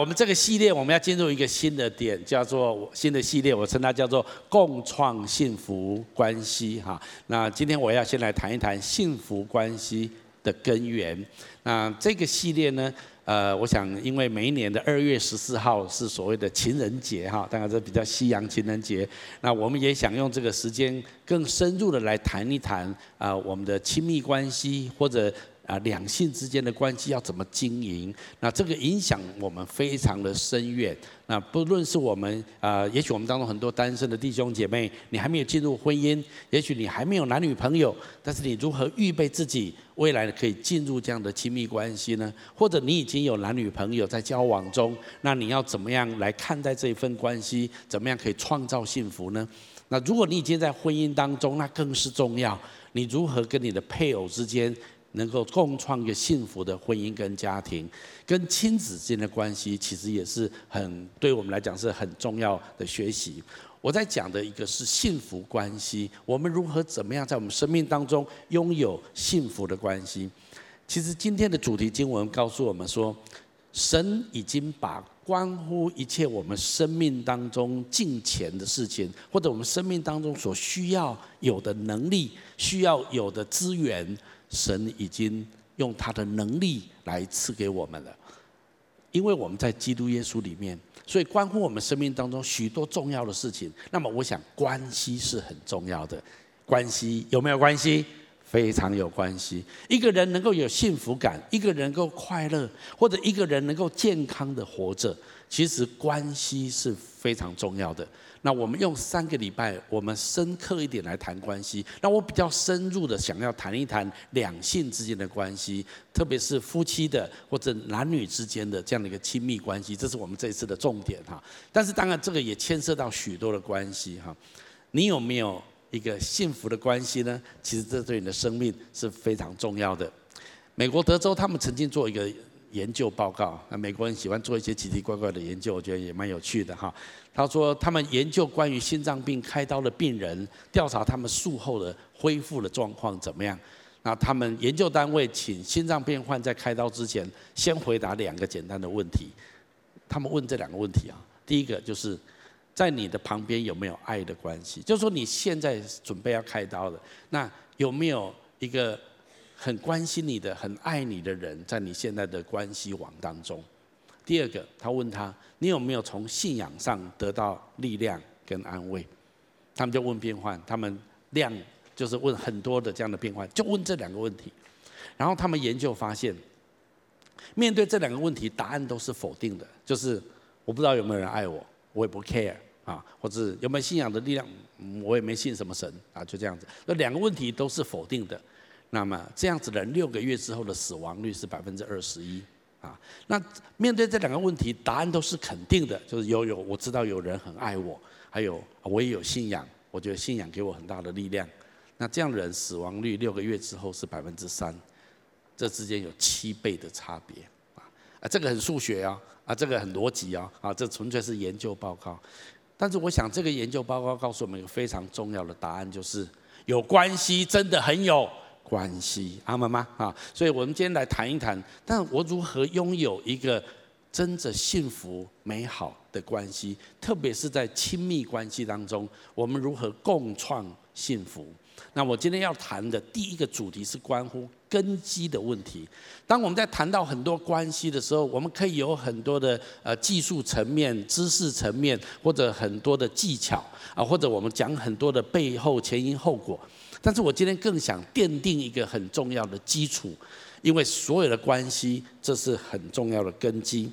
我们这个系列我们要进入一个新的点，叫做新的系列，我称它叫做共创幸福关系哈。那今天我要先来谈一谈幸福关系的根源。那这个系列呢，呃，我想因为每一年的二月十四号是所谓的情人节哈，当然这比较西洋情人节。那我们也想用这个时间更深入的来谈一谈啊，我们的亲密关系或者。啊，两性之间的关系要怎么经营？那这个影响我们非常的深远。那不论是我们啊，也许我们当中很多单身的弟兄姐妹，你还没有进入婚姻，也许你还没有男女朋友，但是你如何预备自己未来可以进入这样的亲密关系呢？或者你已经有男女朋友在交往中，那你要怎么样来看待这一份关系？怎么样可以创造幸福呢？那如果你已经在婚姻当中，那更是重要。你如何跟你的配偶之间？能够共创一个幸福的婚姻跟家庭，跟亲子之间的关系，其实也是很对我们来讲是很重要的学习。我在讲的一个是幸福关系，我们如何怎么样在我们生命当中拥有幸福的关系？其实今天的主题经文告诉我们说，神已经把关乎一切我们生命当中金钱的事情，或者我们生命当中所需要有的能力、需要有的资源。神已经用他的能力来赐给我们了，因为我们在基督耶稣里面，所以关乎我们生命当中许多重要的事情。那么，我想关系是很重要的，关系有没有关系？非常有关系。一个人能够有幸福感，一个人能够快乐，或者一个人能够健康的活着，其实关系是非常重要的。那我们用三个礼拜，我们深刻一点来谈关系。那我比较深入的想要谈一谈两性之间的关系，特别是夫妻的或者男女之间的这样的一个亲密关系，这是我们这一次的重点哈。但是当然这个也牵涉到许多的关系哈。你有没有一个幸福的关系呢？其实这对你的生命是非常重要的。美国德州他们曾经做一个研究报告，那美国人喜欢做一些奇奇怪怪的研究，我觉得也蛮有趣的哈。他说，他们研究关于心脏病开刀的病人，调查他们术后的恢复的状况怎么样。那他们研究单位请心脏病患在开刀之前，先回答两个简单的问题。他们问这两个问题啊，第一个就是在你的旁边有没有爱的关系？就是说你现在准备要开刀了，那有没有一个很关心你的、很爱你的人在你现在的关系网当中？第二个，他问他，你有没有从信仰上得到力量跟安慰？他们就问病患，他们量就是问很多的这样的病患，就问这两个问题。然后他们研究发现，面对这两个问题，答案都是否定的，就是我不知道有没有人爱我，我也不 care 啊，或者有没有信仰的力量，我也没信什么神啊，就这样子。那两个问题都是否定的，那么这样子的人六个月之后的死亡率是百分之二十一。啊，那面对这两个问题，答案都是肯定的，就是有有，我知道有人很爱我，还有我也有信仰，我觉得信仰给我很大的力量。那这样的人死亡率六个月之后是百分之三，这之间有七倍的差别啊！啊，这个很数学啊，啊，这个很逻辑啊，啊，这纯粹是研究报告。但是我想，这个研究报告告诉我们一个非常重要的答案，就是有关系真的很有。关系，阿们吗？啊，所以我们今天来谈一谈，但我如何拥有一个真正幸福美好的关系，特别是在亲密关系当中，我们如何共创幸福？那我今天要谈的第一个主题是关乎根基的问题。当我们在谈到很多关系的时候，我们可以有很多的呃技术层面、知识层面，或者很多的技巧啊，或者我们讲很多的背后前因后果。但是我今天更想奠定一个很重要的基础，因为所有的关系，这是很重要的根基。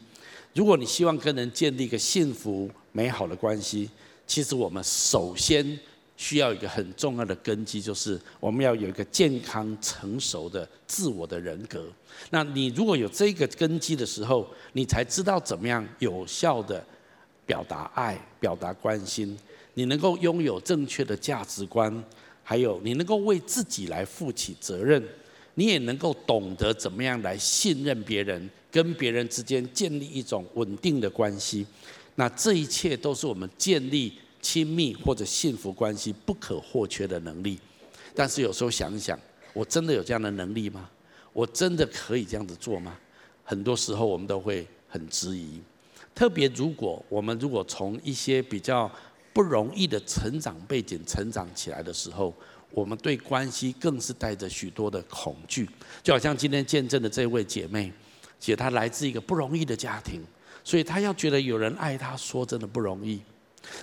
如果你希望跟人建立一个幸福美好的关系，其实我们首先需要一个很重要的根基，就是我们要有一个健康成熟的自我的人格。那你如果有这个根基的时候，你才知道怎么样有效的表达爱、表达关心，你能够拥有正确的价值观。还有，你能够为自己来负起责任，你也能够懂得怎么样来信任别人，跟别人之间建立一种稳定的关系。那这一切都是我们建立亲密或者幸福关系不可或缺的能力。但是有时候想一想，我真的有这样的能力吗？我真的可以这样子做吗？很多时候我们都会很质疑。特别如果我们如果从一些比较不容易的成长背景成长起来的时候，我们对关系更是带着许多的恐惧。就好像今天见证的这位姐妹，姐她来自一个不容易的家庭，所以她要觉得有人爱她，说真的不容易。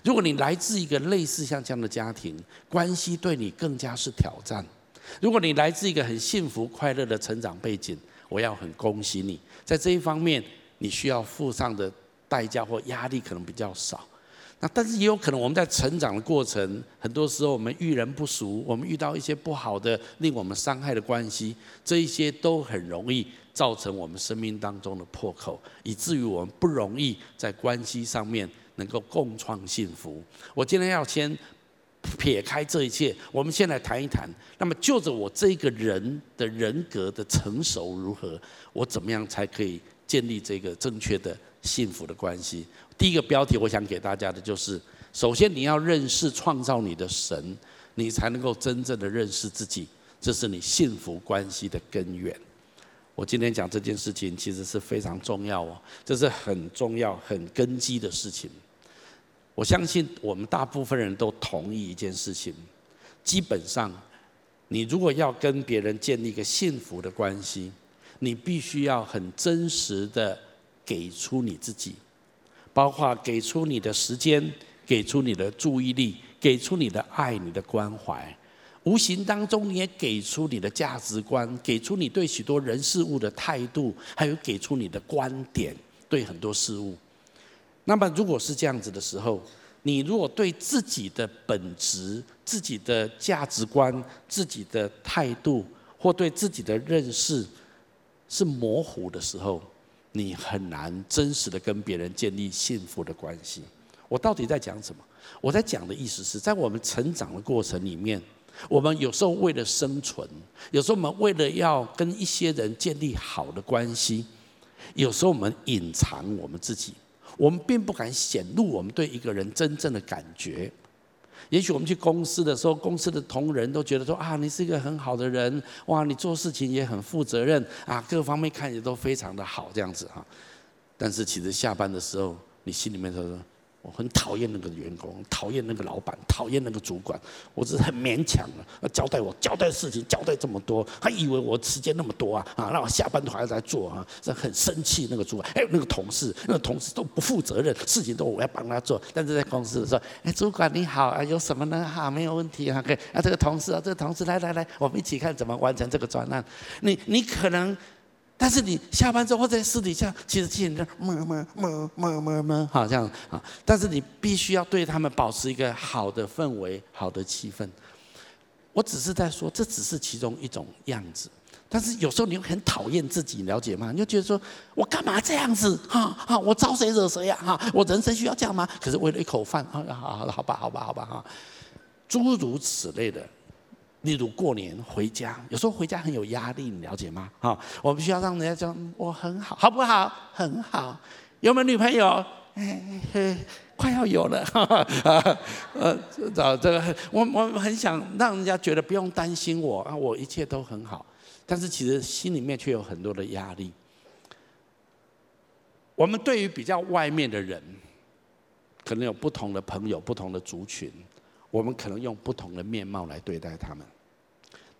如果你来自一个类似像这样的家庭，关系对你更加是挑战。如果你来自一个很幸福快乐的成长背景，我要很恭喜你，在这一方面你需要付上的代价或压力可能比较少。那但是也有可能我们在成长的过程，很多时候我们遇人不淑，我们遇到一些不好的令我们伤害的关系，这一些都很容易造成我们生命当中的破口，以至于我们不容易在关系上面能够共创幸福。我今天要先。撇开这一切，我们先来谈一谈。那么，就着我这个人的人格的成熟如何，我怎么样才可以建立这个正确的幸福的关系？第一个标题，我想给大家的就是：首先，你要认识创造你的神，你才能够真正的认识自己。这是你幸福关系的根源。我今天讲这件事情，其实是非常重要哦，这是很重要、很根基的事情。我相信我们大部分人都同意一件事情：基本上，你如果要跟别人建立一个幸福的关系，你必须要很真实的给出你自己，包括给出你的时间，给出你的注意力，给出你的爱、你的关怀，无形当中你也给出你的价值观，给出你对许多人事物的态度，还有给出你的观点，对很多事物。那么，如果是这样子的时候，你如果对自己的本质、自己的价值观、自己的态度，或对自己的认识是模糊的时候，你很难真实的跟别人建立幸福的关系。我到底在讲什么？我在讲的意思是在我们成长的过程里面，我们有时候为了生存，有时候我们为了要跟一些人建立好的关系，有时候我们隐藏我们自己。我们并不敢显露我们对一个人真正的感觉。也许我们去公司的时候，公司的同仁都觉得说啊，你是一个很好的人，哇，你做事情也很负责任啊，各方面看起来都非常的好这样子啊。但是其实下班的时候，你心里面说。我很讨厌那个员工，讨厌那个老板，讨厌那个主管。我只是很勉强啊，交代我交代事情，交代这么多，还以为我时间那么多啊啊，让我下班都还要再做啊，这很生气。那个主管，还有那个同事，那个同事都不负责任，事情都我要帮他做。但是在公司的时候，哎，主管你好啊，有什么呢？哈，没有问题啊，可以啊，这个同事啊，这个同事来来来，我们一起看怎么完成这个专案。你你可能。但是你下班之后或在私底下，其实气人，么么么么么么，好这样啊。但是你必须要对他们保持一个好的氛围、好的气氛。我只是在说，这只是其中一种样子。但是有时候你又很讨厌自己，了解吗？你就觉得说我干嘛这样子？哈哈，我招谁惹谁呀？哈，我人生需要这样吗？可是为了一口饭，啊，好好好吧，好吧，好吧，哈，诸如此类的。例如过年回家，有时候回家很有压力，你了解吗？哈，我们需要让人家讲我很好，好不好？很好。有没有女朋友？哎，快要有了。呃，找这个，我我很想让人家觉得不用担心我啊，我一切都很好。但是其实心里面却有很多的压力。我们对于比较外面的人，可能有不同的朋友，不同的族群，我们可能用不同的面貌来对待他们。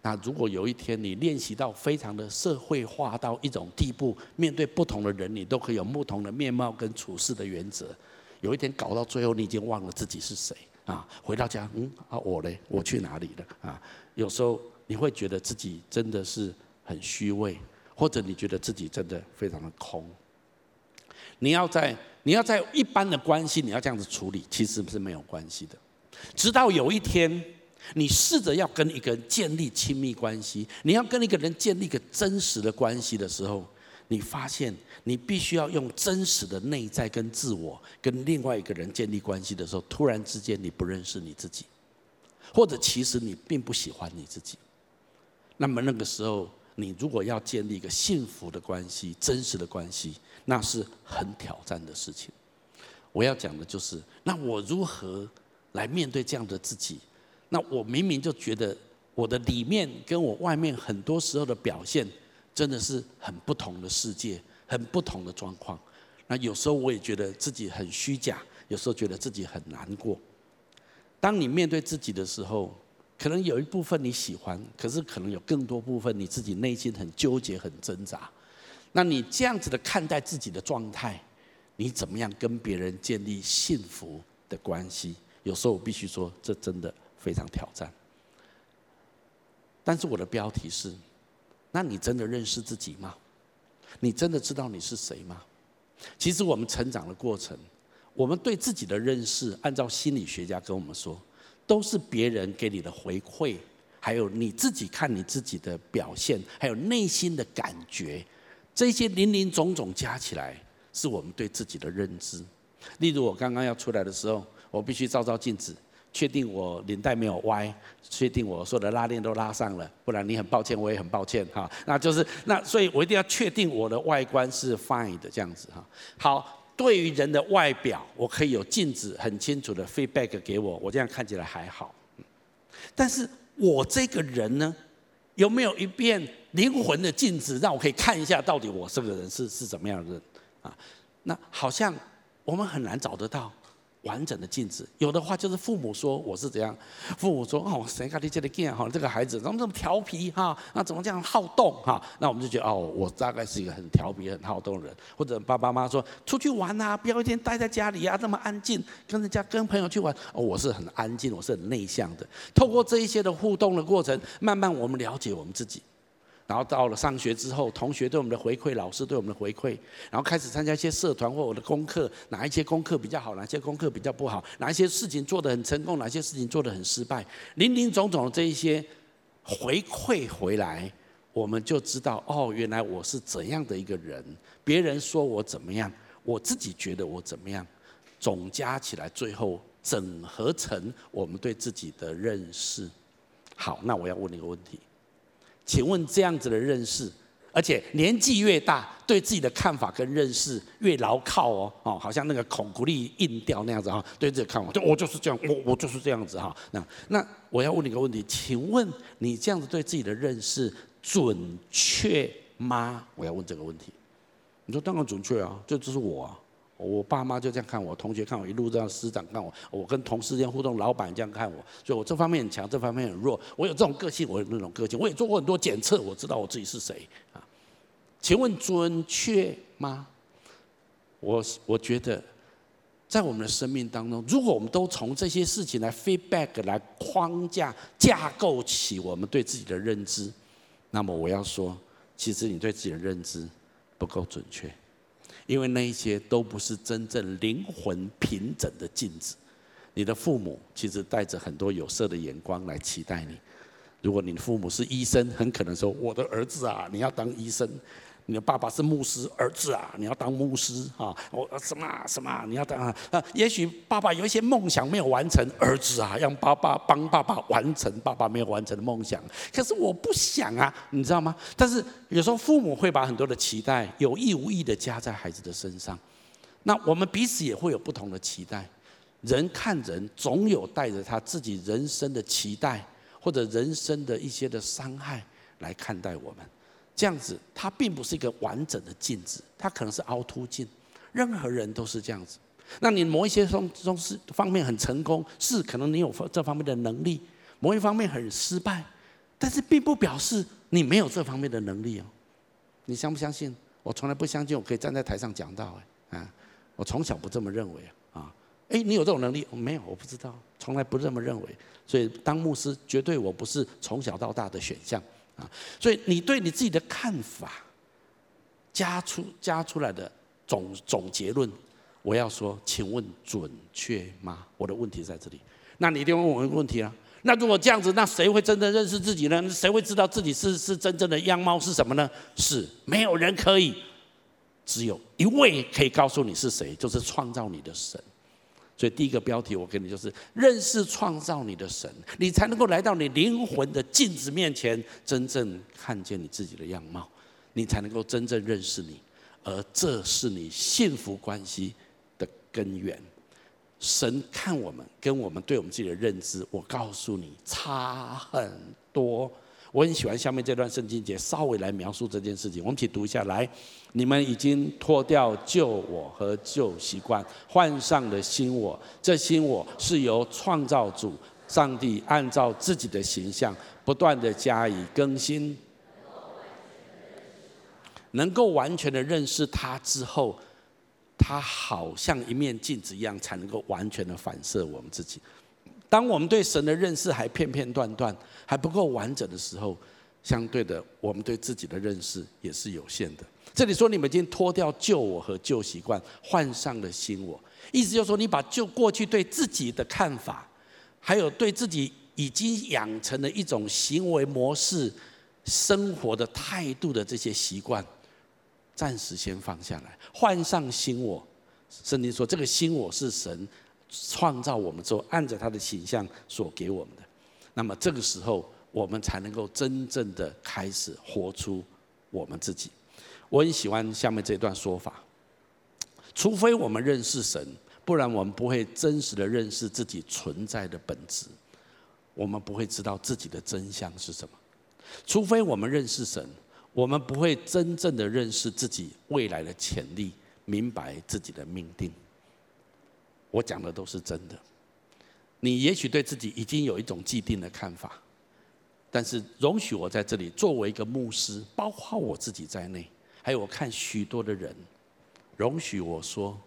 那如果有一天你练习到非常的社会化到一种地步，面对不同的人，你都可以有不同的面貌跟处事的原则。有一天搞到最后，你已经忘了自己是谁啊？回到家，嗯啊，我嘞，我去哪里了啊？有时候你会觉得自己真的是很虚伪，或者你觉得自己真的非常的空。你要在你要在一般的关系，你要这样子处理，其实是没有关系的。直到有一天。你试着要跟一个人建立亲密关系，你要跟一个人建立一个真实的关系的时候，你发现你必须要用真实的内在跟自我跟另外一个人建立关系的时候，突然之间你不认识你自己，或者其实你并不喜欢你自己。那么那个时候，你如果要建立一个幸福的关系、真实的关系，那是很挑战的事情。我要讲的就是，那我如何来面对这样的自己？那我明明就觉得我的里面跟我外面很多时候的表现，真的是很不同的世界，很不同的状况。那有时候我也觉得自己很虚假，有时候觉得自己很难过。当你面对自己的时候，可能有一部分你喜欢，可是可能有更多部分你自己内心很纠结、很挣扎。那你这样子的看待自己的状态，你怎么样跟别人建立幸福的关系？有时候我必须说，这真的非常挑战。但是我的标题是：那你真的认识自己吗？你真的知道你是谁吗？其实我们成长的过程，我们对自己的认识，按照心理学家跟我们说，都是别人给你的回馈，还有你自己看你自己的表现，还有内心的感觉，这些林林总总加起来，是我们对自己的认知。例如我刚刚要出来的时候，我必须照照镜子。确定我领带没有歪，确定我所有的拉链都拉上了，不然你很抱歉，我也很抱歉哈。那就是那，所以我一定要确定我的外观是 fine 的这样子哈。好，对于人的外表，我可以有镜子很清楚的 feedback 给我，我这样看起来还好。但是我这个人呢，有没有一面灵魂的镜子，让我可以看一下到底我这个人是是怎么样的人啊？那好像我们很难找得到。完整的镜子，有的话就是父母说我是怎样，父母说哦，谁家里这里哈，这个孩子怎么这么调皮哈，那怎么这样好动哈？那我们就觉得哦，我大概是一个很调皮、很好动的人。或者爸爸妈妈说出去玩啊，不要一天待在家里啊，这么安静，跟人家跟朋友去玩。哦，我是很安静，我是很内向的。透过这一些的互动的过程，慢慢我们了解我们自己。然后到了上学之后，同学对我们的回馈，老师对我们的回馈，然后开始参加一些社团或我的功课，哪一些功课比较好，哪些功课比较不好，哪一些事情做得很成功，哪些事情做得很失败，林林总总的这一些回馈回来，我们就知道哦，原来我是怎样的一个人，别人说我怎么样，我自己觉得我怎么样，总加起来，最后整合成我们对自己的认识。好，那我要问你一个问题。请问这样子的认识，而且年纪越大，对自己的看法跟认识越牢靠哦，哦，好像那个孔古力硬调那样子哈，对自己的看法，就我就是这样，我我就是这样子哈。那那我要问你个问题，请问你这样子对自己的认识准确吗？我要问这个问题。你说当然准确啊，这就是我啊。我爸妈就这样看我，同学看我，一路这样师长看我，我跟同事这样互动，老板这样看我，所以我这方面很强，这方面很弱。我有这种个性，我有那种个性，我也做过很多检测，我知道我自己是谁啊？请问准确吗？我我觉得，在我们的生命当中，如果我们都从这些事情来 feedback 来框架架构起我们对自己的认知，那么我要说，其实你对自己的认知不够准确。因为那一些都不是真正灵魂平整的镜子，你的父母其实带着很多有色的眼光来期待你。如果你的父母是医生，很可能说：“我的儿子啊，你要当医生。”你的爸爸是牧师，儿子啊，你要当牧师啊！我什么什么，你要当啊？也许爸爸有一些梦想没有完成，儿子啊，让爸爸帮爸爸完成爸爸没有完成的梦想。可是我不想啊，你知道吗？但是有时候父母会把很多的期待有意无意的加在孩子的身上，那我们彼此也会有不同的期待。人看人，总有带着他自己人生的期待，或者人生的一些的伤害来看待我们。这样子，它并不是一个完整的镜子，它可能是凹凸镜。任何人都是这样子。那你某一些方方式方面很成功，是可能你有这方面的能力；某一方面很失败，但是并不表示你没有这方面的能力哦。你相不相信？我从来不相信我可以站在台上讲道哎啊！我从小不这么认为啊。哎，你有这种能力？没有，我不知道，从来不这么认为。所以当牧师，绝对我不是从小到大的选项。啊，所以你对你自己的看法加出加出来的总总结论，我要说，请问准确吗？我的问题在这里。那你一定问我一个问题啊。那如果这样子，那谁会真正认识自己呢？谁会知道自己是是真正的样貌是什么呢？是没有人可以，只有一位可以告诉你是谁，就是创造你的神。所以第一个标题我给你就是认识创造你的神，你才能够来到你灵魂的镜子面前，真正看见你自己的样貌，你才能够真正认识你，而这是你幸福关系的根源。神看我们，跟我们对我们自己的认知，我告诉你差很多。我很喜欢下面这段圣经节，稍微来描述这件事情。我们一起读一下来：你们已经脱掉旧我和旧习惯，换上了新我。这新我是由创造主上帝按照自己的形象，不断地加以更新，能够完全的认识他之后，他好像一面镜子一样，才能够完全的反射我们自己。当我们对神的认识还片片段段，还不够完整的时候，相对的，我们对自己的认识也是有限的。这里说你们已经脱掉旧我和旧习惯，换上了新我，意思就是说，你把旧过去对自己的看法，还有对自己已经养成的一种行为模式、生活的态度的这些习惯，暂时先放下来，换上新我。圣经说，这个新我是神创造我们之后，按着他的形象所给我们的。那么这个时候，我们才能够真正的开始活出我们自己。我很喜欢下面这段说法：除非我们认识神，不然我们不会真实的认识自己存在的本质。我们不会知道自己的真相是什么。除非我们认识神，我们不会真正的认识自己未来的潜力，明白自己的命定。我讲的都是真的。你也许对自己已经有一种既定的看法，但是容许我在这里作为一个牧师，包括我自己在内，还有我看许多的人，容许我说，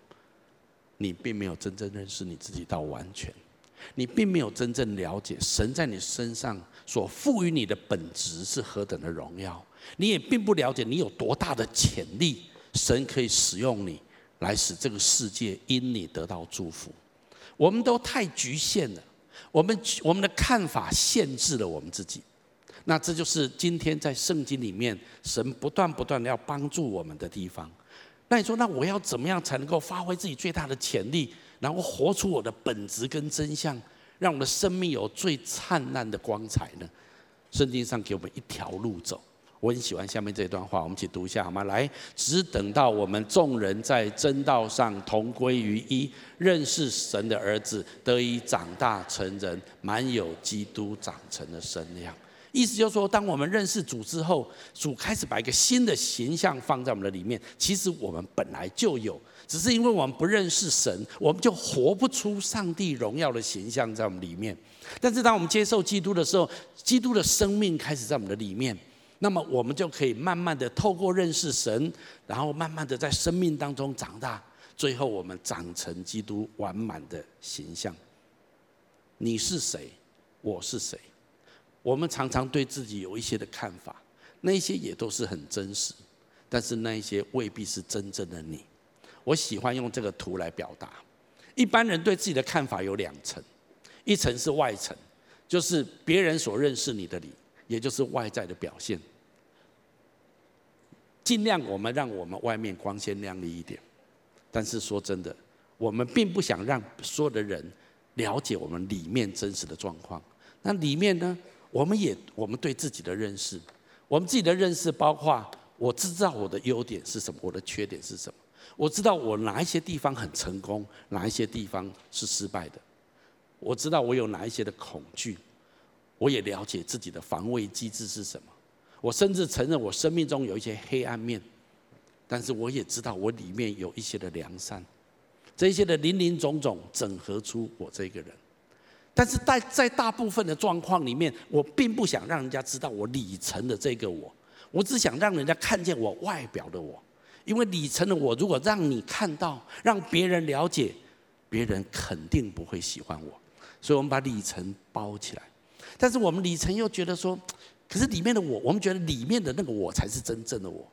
你并没有真正认识你自己到完全，你并没有真正了解神在你身上所赋予你的本质是何等的荣耀，你也并不了解你有多大的潜力，神可以使用你来使这个世界因你得到祝福。我们都太局限了，我们我们的看法限制了我们自己。那这就是今天在圣经里面，神不断不断的要帮助我们的地方。那你说，那我要怎么样才能够发挥自己最大的潜力，然后活出我的本质跟真相，让我的生命有最灿烂的光彩呢？圣经上给我们一条路走。我很喜欢下面这段话，我们一起读一下好吗？来，只等到我们众人在真道上同归于一，认识神的儿子，得以长大成人，满有基督长成的身量。意思就是说，当我们认识主之后，主开始把一个新的形象放在我们的里面。其实我们本来就有，只是因为我们不认识神，我们就活不出上帝荣耀的形象在我们里面。但是当我们接受基督的时候，基督的生命开始在我们的里面。那么我们就可以慢慢的透过认识神，然后慢慢的在生命当中长大，最后我们长成基督完满的形象。你是谁？我是谁？我们常常对自己有一些的看法，那些也都是很真实，但是那一些未必是真正的你。我喜欢用这个图来表达。一般人对自己的看法有两层，一层是外层，就是别人所认识你的你。也就是外在的表现，尽量我们让我们外面光鲜亮丽一点，但是说真的，我们并不想让所有的人了解我们里面真实的状况。那里面呢，我们也我们对自己的认识，我们自己的认识包括我知道我的优点是什么，我的缺点是什么，我知道我哪一些地方很成功，哪一些地方是失败的，我知道我有哪一些的恐惧。我也了解自己的防卫机制是什么，我甚至承认我生命中有一些黑暗面，但是我也知道我里面有一些的良善，这些的林林总总整合出我这个人。但是在在大部分的状况里面，我并不想让人家知道我里层的这个我，我只想让人家看见我外表的我，因为里层的我如果让你看到，让别人了解，别人肯定不会喜欢我，所以我们把里层包起来。但是我们里程又觉得说，可是里面的我，我们觉得里面的那个我才是真正的我。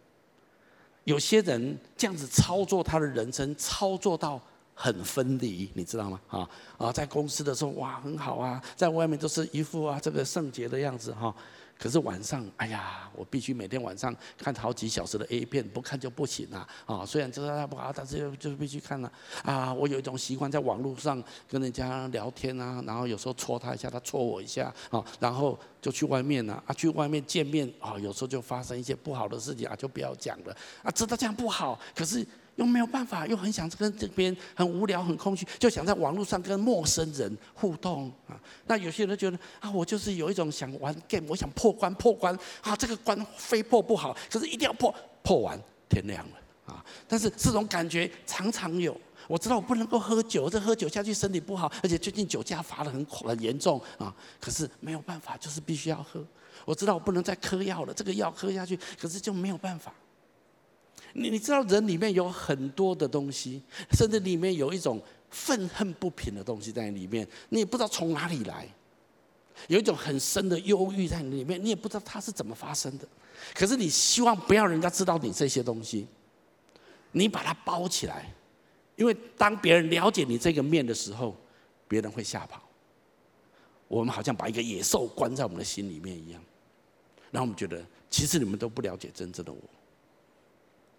有些人这样子操作他的人生，操作到很分离，你知道吗？啊啊，在公司的时候哇很好啊，在外面都是一副啊这个圣洁的样子哈。可是晚上，哎呀，我必须每天晚上看好几小时的 A 片，不看就不行啊！啊，虽然知道他不好，但是就就必须看了啊。我有一种习惯，在网络上跟人家聊天啊，然后有时候戳他一下，他戳我一下啊，然后就去外面啊，啊，去外面见面啊，有时候就发生一些不好的事情啊，就不要讲了啊。知道这样不好，可是又没有办法，又很想跟这边很无聊、很空虚，就想在网络上跟陌生人互动啊。那有些人觉得啊，我就是有一种想玩 game，我想破关破关啊，这个关非破不好，可是一定要破，破完天亮了啊。但是这种感觉常常有。我知道我不能够喝酒，这喝酒下去身体不好，而且最近酒驾罚得很很严重啊。可是没有办法，就是必须要喝。我知道我不能再嗑药了，这个药喝下去，可是就没有办法。你你知道人里面有很多的东西，甚至里面有一种愤恨不平的东西在里面，你也不知道从哪里来，有一种很深的忧郁在里面，你也不知道它是怎么发生的。可是你希望不要人家知道你这些东西，你把它包起来。因为当别人了解你这个面的时候，别人会吓跑。我们好像把一个野兽关在我们的心里面一样，然后我们觉得，其实你们都不了解真正的我。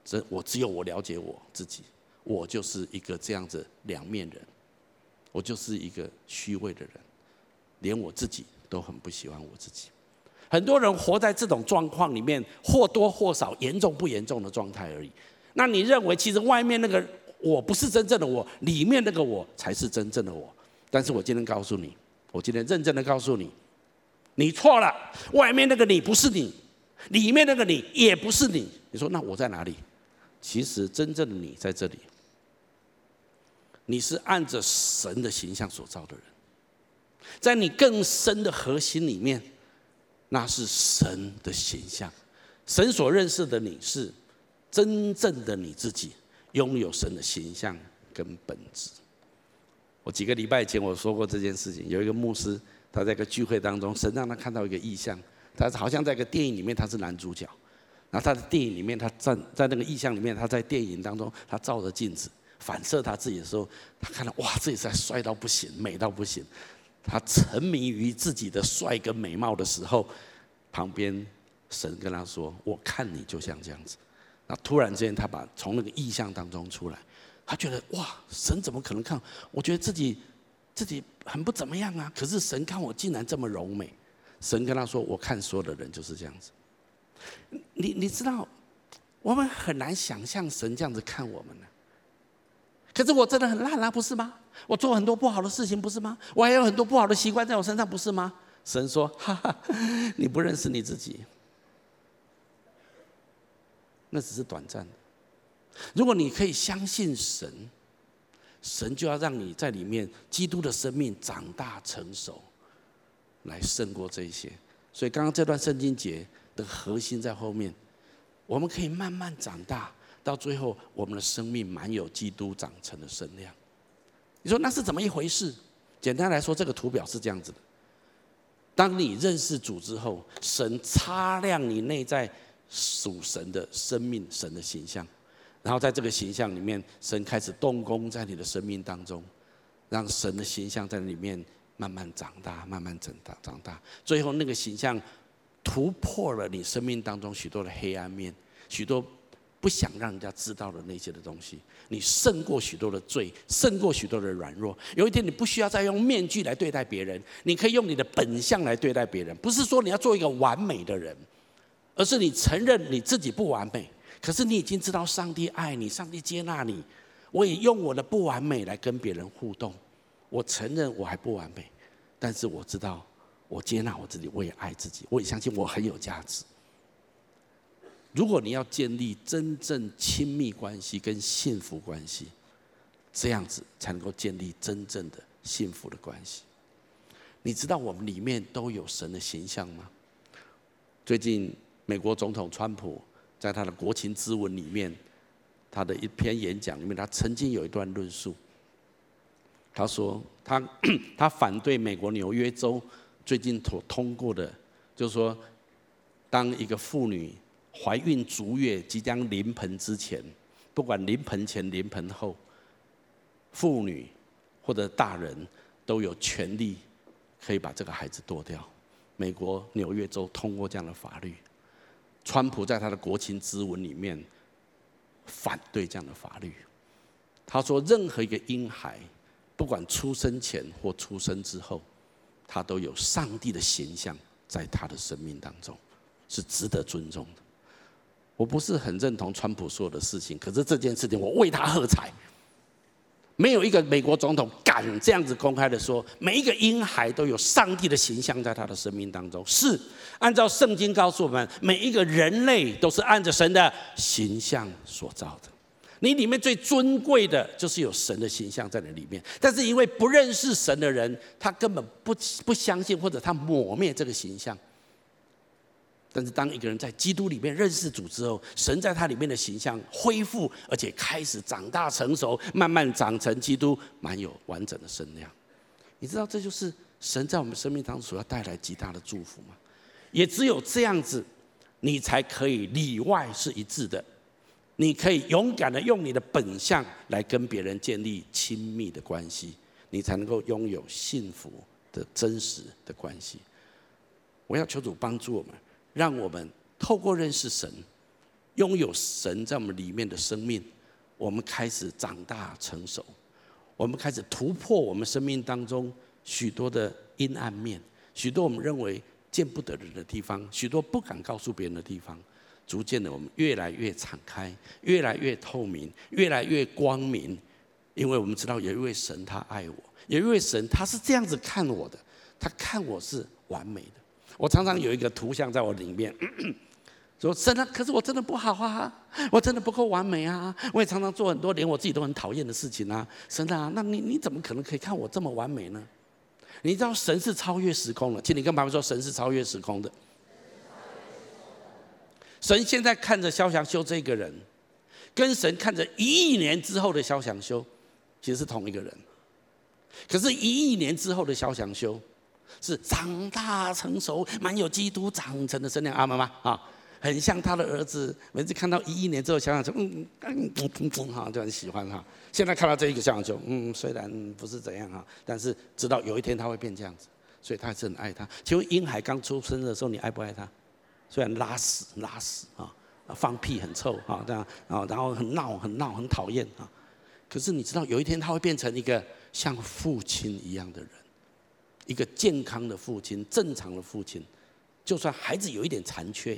这我只有我了解我自己，我就是一个这样子两面人，我就是一个虚伪的人，连我自己都很不喜欢我自己。很多人活在这种状况里面，或多或少严重不严重的状态而已。那你认为，其实外面那个？我不是真正的我，里面那个我才是真正的我。但是我今天告诉你，我今天认真的告诉你，你错了。外面那个你不是你，里面那个你也不是你。你说那我在哪里？其实真正的你在这里。你是按着神的形象所造的人，在你更深的核心里面，那是神的形象。神所认识的你是真正的你自己。拥有神的形象跟本质。我几个礼拜前我说过这件事情，有一个牧师，他在一个聚会当中，神让他看到一个异象，他好像在一个电影里面他是男主角，然后他的电影里面他站在那个意象里面，他在电影当中他照着镜子反射他自己的时候，他看到哇，自己在帅到不行，美到不行，他沉迷于自己的帅跟美貌的时候，旁边神跟他说：“我看你就像这样子。”那突然之间，他把从那个意象当中出来，他觉得哇，神怎么可能看？我觉得自己自己很不怎么样啊，可是神看我竟然这么柔美。神跟他说：“我看所有的人就是这样子。”你你知道，我们很难想象神这样子看我们呢。可是我真的很烂啊，不是吗？我做很多不好的事情，不是吗？我还有很多不好的习惯在我身上，不是吗？神说：“哈哈，你不认识你自己。”那只是短暂的。如果你可以相信神，神就要让你在里面，基督的生命长大成熟，来胜过这些。所以刚刚这段圣经节的核心在后面，我们可以慢慢长大，到最后我们的生命满有基督长成的身量。你说那是怎么一回事？简单来说，这个图表是这样子的：当你认识主之后，神擦亮你内在。属神的生命，神的形象，然后在这个形象里面，神开始动工在你的生命当中，让神的形象在里面慢慢长大，慢慢长大，长大，最后那个形象突破了你生命当中许多的黑暗面，许多不想让人家知道的那些的东西，你胜过许多的罪，胜过许多的软弱。有一天，你不需要再用面具来对待别人，你可以用你的本相来对待别人，不是说你要做一个完美的人。而是你承认你自己不完美，可是你已经知道上帝爱你，上帝接纳你。我也用我的不完美来跟别人互动。我承认我还不完美，但是我知道我接纳我自己，我也爱自己，我也相信我很有价值。如果你要建立真正亲密关系跟幸福关系，这样子才能够建立真正的幸福的关系。你知道我们里面都有神的形象吗？最近。美国总统川普在他的国情咨文里面，他的一篇演讲里面，他曾经有一段论述。他说他 他反对美国纽约州最近所通过的，就是说，当一个妇女怀孕足月即将临盆之前，不管临盆前临盆后，妇女或者大人都有权利可以把这个孩子剁掉。美国纽约州通过这样的法律。川普在他的国情咨文里面反对这样的法律。他说，任何一个婴孩，不管出生前或出生之后，他都有上帝的形象在他的生命当中，是值得尊重的。我不是很认同川普说的事情，可是这件事情我为他喝彩。没有一个美国总统敢这样子公开的说，每一个婴孩都有上帝的形象在他的生命当中。是按照圣经告诉我们，每一个人类都是按着神的形象所造的。你里面最尊贵的就是有神的形象在你里面。但是因为不认识神的人，他根本不不相信，或者他抹灭这个形象。但是当一个人在基督里面认识主之后，神在他里面的形象恢复，而且开始长大成熟，慢慢长成基督满有完整的身量。你知道这就是神在我们生命当中所要带来极大的祝福吗？也只有这样子，你才可以里外是一致的，你可以勇敢的用你的本相来跟别人建立亲密的关系，你才能够拥有幸福的真实的关系。我要求主帮助我们。让我们透过认识神，拥有神在我们里面的生命，我们开始长大成熟，我们开始突破我们生命当中许多的阴暗面，许多我们认为见不得人的地方，许多不敢告诉别人的地方，逐渐的我们越来越敞开，越来越透明，越来越光明，因为我们知道有一位神他爱我，有一位神他是这样子看我的，他看我是完美的。我常常有一个图像在我里面，说神啊，可是我真的不好啊，我真的不够完美啊，我也常常做很多连我自己都很讨厌的事情啊，神啊，那你你怎么可能可以看我这么完美呢？你知道神是超越时空的，请你跟爸爸说，神是超越时空的。神现在看着萧祥修这个人，跟神看着一亿年之后的萧祥修，其实是同一个人。可是，一亿年之后的萧祥修。是长大成熟，满有基督长成的身量，阿妈吗？啊，很像他的儿子。每次看到一亿年之后，想想就嗯嗯嗯嗯哈，就很喜欢哈。现在看到这一个像就嗯，虽然不是怎样哈，但是知道有一天他会变这样子，所以他还是很爱他。请问婴孩刚出生的时候，你爱不爱他？虽然拉屎拉屎啊，放屁很臭哈，这样啊，然后很闹很闹很讨厌啊，可是你知道有一天他会变成一个像父亲一样的人。一个健康的父亲，正常的父亲，就算孩子有一点残缺，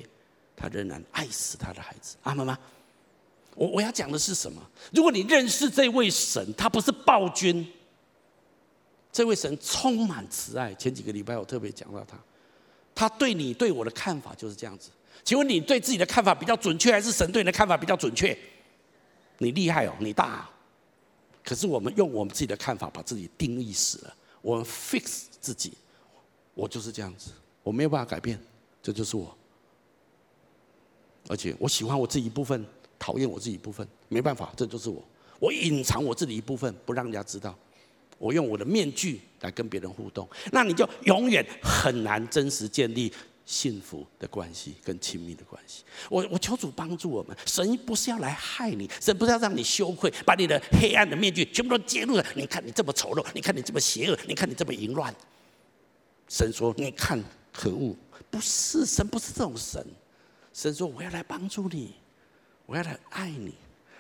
他仍然爱死他的孩子。阿妈妈？我我要讲的是什么？如果你认识这位神，他不是暴君，这位神充满慈爱。前几个礼拜我特别讲到他，他对你对我的看法就是这样子。请问你对自己的看法比较准确，还是神对你的看法比较准确？你厉害哦，你大哦。可是我们用我们自己的看法把自己定义死了。我们 fix 自己，我就是这样子，我没有办法改变，这就是我。而且我喜欢我自己一部分，讨厌我自己一部分，没办法，这就是我。我隐藏我自己一部分，不让人家知道。我用我的面具来跟别人互动，那你就永远很难真实建立。幸福的关系跟亲密的关系，我我求主帮助我们。神不是要来害你，神不是要让你羞愧，把你的黑暗的面具全部都揭露了。你看你这么丑陋，你看你这么邪恶，你看你这么淫乱。神说：“你看，可恶！不是神，不是这种神。神说：我要来帮助你，我要来爱你，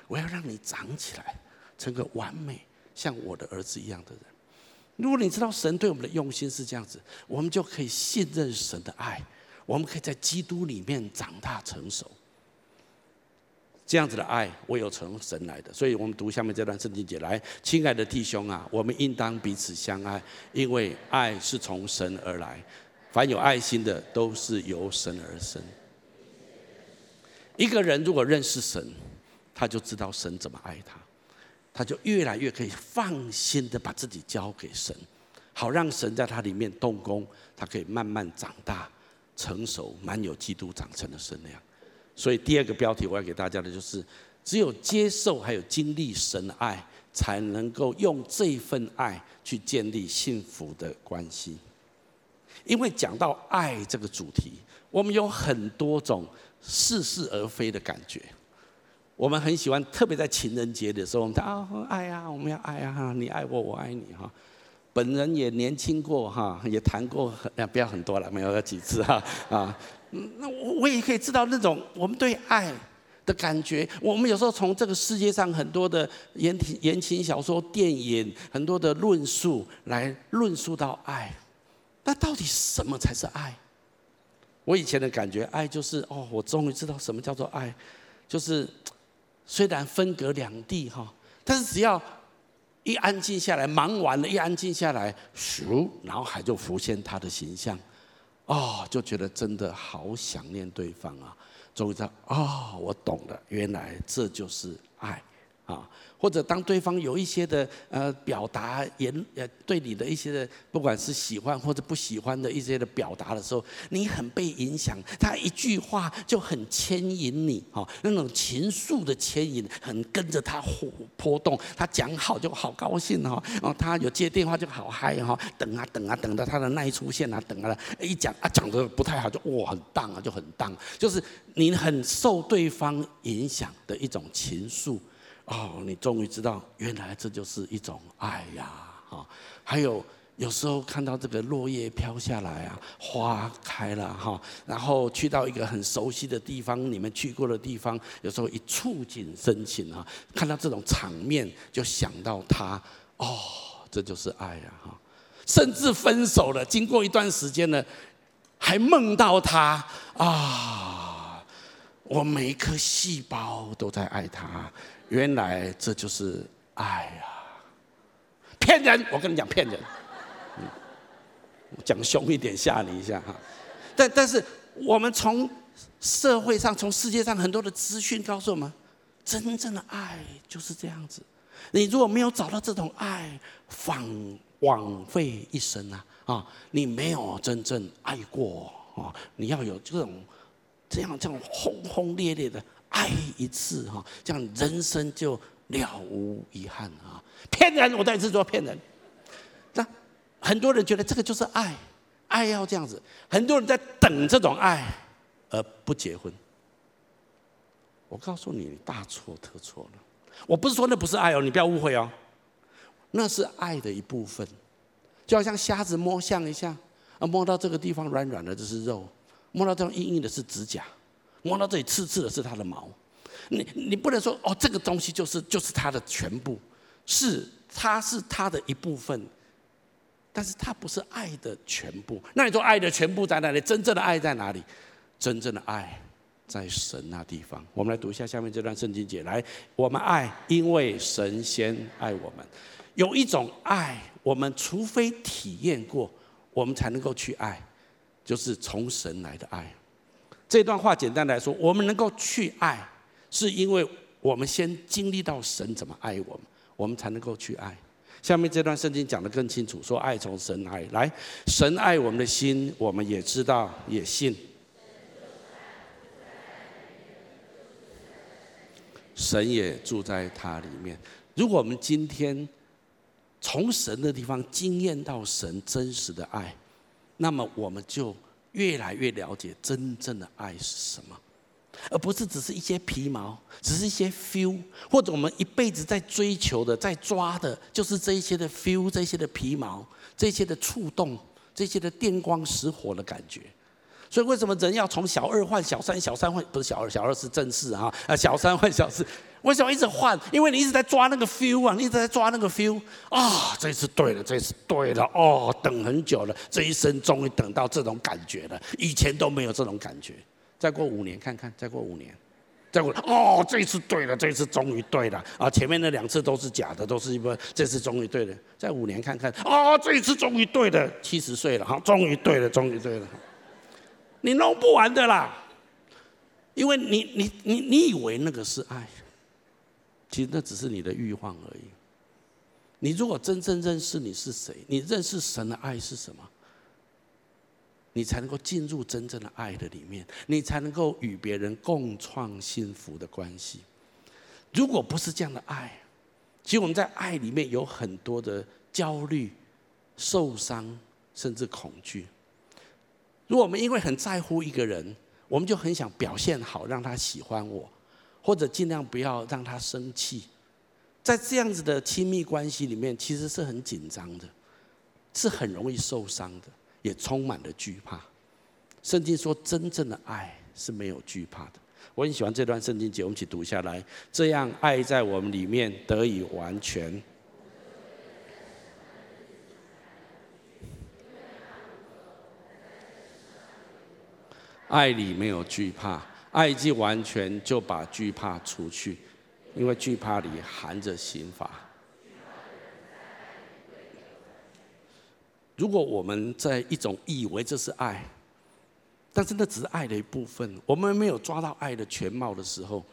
我要让你长起来，成个完美像我的儿子一样的人。如果你知道神对我们的用心是这样子，我们就可以信任神的爱。”我们可以在基督里面长大成熟，这样子的爱，唯有从神来的。所以我们读下面这段圣经节来，亲爱的弟兄啊，我们应当彼此相爱，因为爱是从神而来。凡有爱心的，都是由神而生。一个人如果认识神，他就知道神怎么爱他，他就越来越可以放心的把自己交给神，好让神在他里面动工，他可以慢慢长大。成熟，满有基督长成的身量，所以第二个标题我要给大家的就是：只有接受还有经历神的爱，才能够用这份爱去建立幸福的关系。因为讲到爱这个主题，我们有很多种似是而非的感觉。我们很喜欢，特别在情人节的时候，我们讲啊，爱啊，我们要爱啊，你爱我，我爱你哈。本人也年轻过哈，也谈过很不要很多了，没有几次哈啊。那我我也可以知道那种我们对爱的感觉。我们有时候从这个世界上很多的言情言情小说、电影，很多的论述来论述到爱。那到底什么才是爱？我以前的感觉，爱就是哦，我终于知道什么叫做爱，就是虽然分隔两地哈，但是只要一安静下来，忙完了，一安静下来，咻，脑海就浮现他的形象，哦，就觉得真的好想念对方啊，终于知道，哦，我懂了，原来这就是爱。啊。或者当对方有一些的呃表达言呃对你的一些的不管是喜欢或者不喜欢的一些的表达的时候，你很被影响，他一句话就很牵引你哈，那种情愫的牵引，很跟着他波波动，他讲好就好高兴哈，哦他有接电话就好嗨哈，等啊等啊等到他的那一出现啊，等啊一讲啊讲的不太好就哇很荡啊就很荡，就是你很受对方影响的一种情愫。哦，你终于知道，原来这就是一种爱呀！哈，还有有时候看到这个落叶飘下来啊，花开了哈，然后去到一个很熟悉的地方，你们去过的地方，有时候一触景生情啊，看到这种场面就想到他，哦，这就是爱呀！哈，甚至分手了，经过一段时间呢，还梦到他啊，我每一颗细胞都在爱他。原来这就是爱啊！骗人！我跟你讲，骗人。讲凶一点吓你一下哈。但但是我们从社会上、从世界上很多的资讯告诉我们，真正的爱就是这样子。你如果没有找到这种爱，枉枉费一生啊！啊，你没有真正爱过啊！你要有这种这样这种轰轰烈烈的。爱一次哈，这样人生就了无遗憾啊！骗人，我再一次说骗人。那很多人觉得这个就是爱，爱要这样子。很多人在等这种爱而不结婚。我告诉你，你大错特错了。我不是说那不是爱哦，你不要误会哦。那是爱的一部分，就好像瞎子摸象一下，啊，摸到这个地方软软的，这是肉；摸到这种硬硬的，是指甲。摸到这里刺刺的是它的毛，你你不能说哦，这个东西就是就是它的全部，是它是它的一部分，但是它不是爱的全部。那你说爱的全部在哪里？真正的爱在哪里？真正的爱在神那地方。我们来读一下下面这段圣经节，来，我们爱，因为神先爱我们。有一种爱，我们除非体验过，我们才能够去爱，就是从神来的爱。这段话简单来说，我们能够去爱，是因为我们先经历到神怎么爱我们，我们才能够去爱。下面这段圣经讲得更清楚，说爱从神来，来，神爱我们的心，我们也知道，也信。神也住在他里面。如果我们今天从神的地方经验到神真实的爱，那么我们就。越来越了解真正的爱是什么，而不是只是一些皮毛，只是一些 feel，或者我们一辈子在追求的、在抓的，就是这一些的 feel，这些的皮毛，这些的触动，这些的电光石火的感觉。所以，为什么人要从小二换小三？小三换不是小二，小二是正式啊，啊，小三换小四。为什么一直换？因为你一直在抓那个 feel 啊，你一直在抓那个 feel 啊。这次对了，这次对了哦，等很久了，这一生终于等到这种感觉了，以前都没有这种感觉。再过五年看看，再过五年，再过哦，这次对了，这次终于对了啊！前面那两次都是假的，都是一波，这次终于对了。再五年看看，哦，这一次终于对了，七十岁了哈，终于对了，终于对了。你弄不完的啦，因为你你你你以为那个是爱。其实那只是你的欲望而已。你如果真正认识你是谁，你认识神的爱是什么，你才能够进入真正的爱的里面，你才能够与别人共创幸福的关系。如果不是这样的爱，其实我们在爱里面有很多的焦虑、受伤，甚至恐惧。如果我们因为很在乎一个人，我们就很想表现好，让他喜欢我。或者尽量不要让他生气，在这样子的亲密关系里面，其实是很紧张的，是很容易受伤的，也充满了惧怕。圣经说，真正的爱是没有惧怕的。我很喜欢这段圣经节，我们一起读下来。这样，爱在我们里面得以完全。爱里没有惧怕，爱既完全，就把惧怕除去，因为惧怕里含着刑罚。如果我们在一种以为这是爱，但是那只是爱的一部分，我们没有抓到爱的全貌的时候，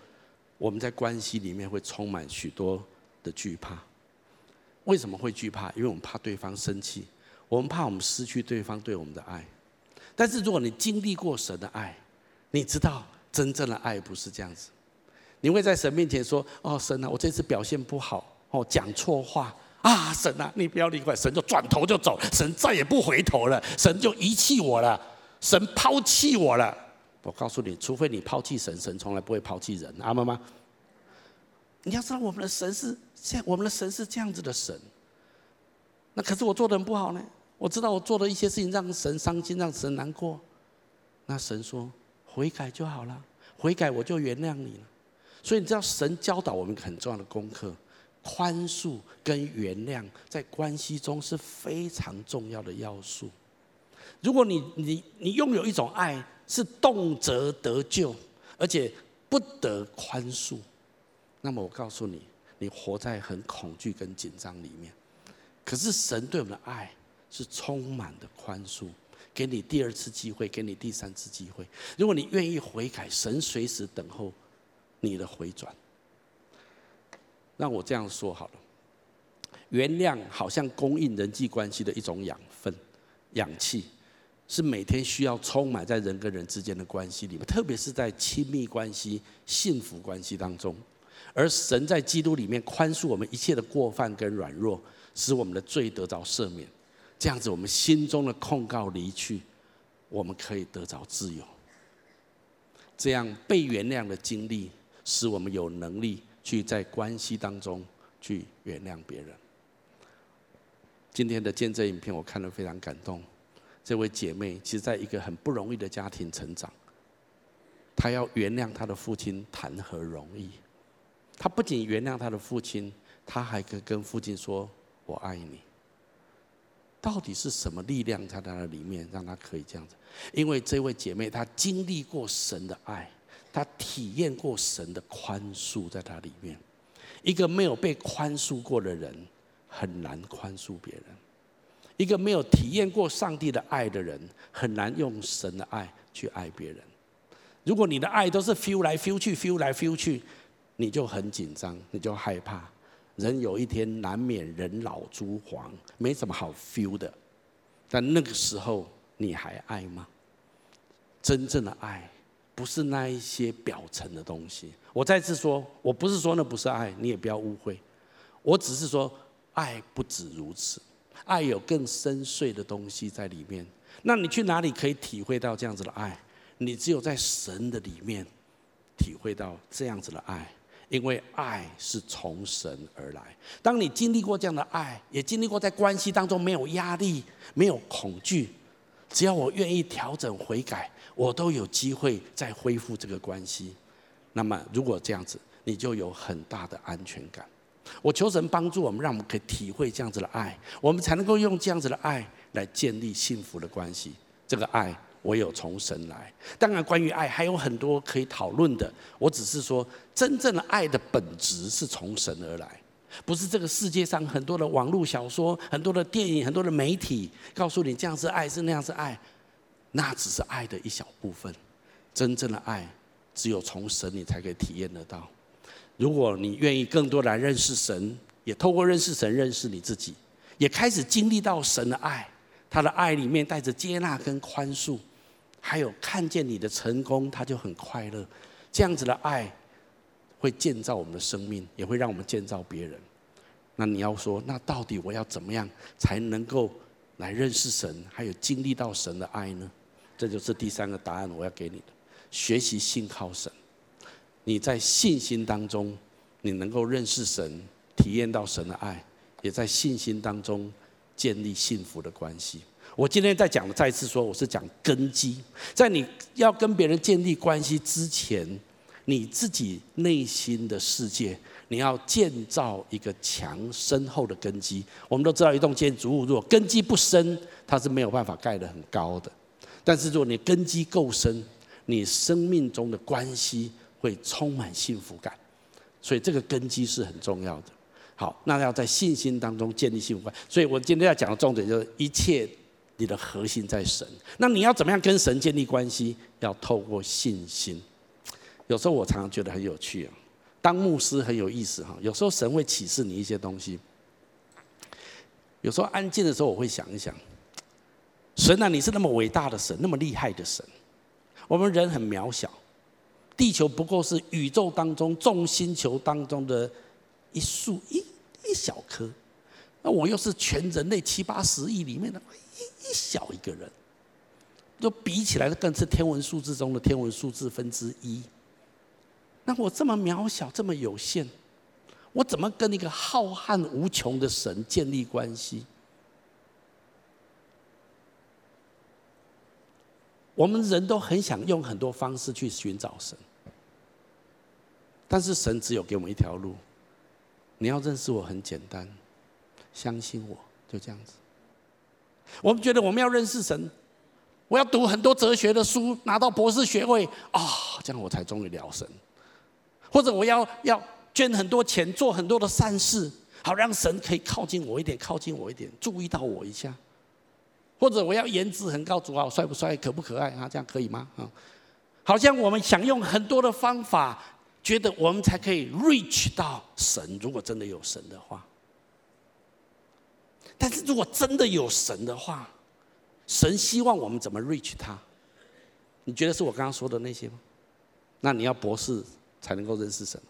我们在关系里面会充满许多的惧怕。为什么会惧怕？因为我们怕对方生气，我们怕我们失去对方对我们的爱。但是如果你经历过神的爱，你知道真正的爱不是这样子。你会在神面前说：“哦，神啊，我这次表现不好，哦，讲错话啊，神啊，你不要离开。”神就转头就走，神再也不回头了，神就遗弃我了，神抛弃我了。我告诉你，除非你抛弃神，神从来不会抛弃人。阿妈吗？你要知道，我们的神是这，我们的神是这样子的神。那可是我做的很不好呢。我知道我做的一些事情让神伤心，让神难过。那神说悔改就好了，悔改我就原谅你了。所以你知道神教导我们很重要的功课，宽恕跟原谅在关系中是非常重要的要素。如果你你你拥有一种爱是动辄得救，而且不得宽恕，那么我告诉你，你活在很恐惧跟紧张里面。可是神对我们的爱。是充满的宽恕，给你第二次机会，给你第三次机会。如果你愿意悔改，神随时等候你的回转。让我这样说好了，原谅好像供应人际关系的一种养分、氧气，是每天需要充满在人跟人之间的关系里面，特别是在亲密关系、幸福关系当中。而神在基督里面宽恕我们一切的过犯跟软弱，使我们的罪得着赦免。这样子，我们心中的控告离去，我们可以得着自由。这样被原谅的经历，使我们有能力去在关系当中去原谅别人。今天的见证影片，我看了非常感动。这位姐妹其实在一个很不容易的家庭成长，她要原谅她的父亲，谈何容易？她不仅原谅她的父亲，她还可跟父亲说：“我爱你。”到底是什么力量在他的里面，让他可以这样子？因为这位姐妹她经历过神的爱，她体验过神的宽恕在她里面。一个没有被宽恕过的人，很难宽恕别人；一个没有体验过上帝的爱的人，很难用神的爱去爱别人。如果你的爱都是 feel 来 feel 去，feel 来 feel 去，你就很紧张，你就害怕。人有一天难免人老珠黄，没什么好 feel 的。但那个时候你还爱吗？真正的爱不是那一些表层的东西。我再次说，我不是说那不是爱，你也不要误会。我只是说，爱不止如此，爱有更深邃的东西在里面。那你去哪里可以体会到这样子的爱？你只有在神的里面体会到这样子的爱。因为爱是从神而来。当你经历过这样的爱，也经历过在关系当中没有压力、没有恐惧，只要我愿意调整悔改，我都有机会再恢复这个关系。那么，如果这样子，你就有很大的安全感。我求神帮助我们，让我们可以体会这样子的爱，我们才能够用这样子的爱来建立幸福的关系。这个爱。我有从神来。当然，关于爱还有很多可以讨论的。我只是说，真正的爱的本质是从神而来，不是这个世界上很多的网络小说、很多的电影、很多的媒体告诉你这样是爱，是那样是爱，那只是爱的一小部分。真正的爱，只有从神你才可以体验得到。如果你愿意更多来认识神，也透过认识神认识你自己，也开始经历到神的爱，他的爱里面带着接纳跟宽恕。还有看见你的成功，他就很快乐。这样子的爱会建造我们的生命，也会让我们建造别人。那你要说，那到底我要怎么样才能够来认识神，还有经历到神的爱呢？这就是第三个答案，我要给你的：学习信靠神。你在信心当中，你能够认识神，体验到神的爱，也在信心当中建立幸福的关系。我今天在讲的，再一次说，我是讲根基。在你要跟别人建立关系之前，你自己内心的世界，你要建造一个强深厚的根基。我们都知道，一栋建筑物如果根基不深，它是没有办法盖得很高的。但是如果你根基够深，你生命中的关系会充满幸福感。所以这个根基是很重要的。好，那要在信心当中建立幸福感。所以我今天要讲的重点就是一切你的核心在神。那你要怎么样跟神建立关系？要透过信心。有时候我常常觉得很有趣啊，当牧师很有意思哈。有时候神会启示你一些东西。有时候安静的时候，我会想一想，神啊，你是那么伟大的神，那么厉害的神，我们人很渺小。地球不过是宇宙当中众星球当中的一束一一小颗，那我又是全人类七八十亿里面的一一小一个人，就比起来更是天文数字中的天文数字分之一。那我这么渺小，这么有限，我怎么跟一个浩瀚无穷的神建立关系？我们人都很想用很多方式去寻找神，但是神只有给我们一条路。你要认识我很简单，相信我，就这样子。我们觉得我们要认识神，我要读很多哲学的书，拿到博士学位啊，这样我才终于了神。或者我要要捐很多钱，做很多的善事，好让神可以靠近我一点，靠近我一点，注意到我一下。或者我要颜值很高，主啊，帅不帅，可不可爱啊？这样可以吗？啊，好像我们想用很多的方法，觉得我们才可以 reach 到神。如果真的有神的话，但是如果真的有神的话，神希望我们怎么 reach 他？你觉得是我刚刚说的那些吗？那你要博士才能够认识神，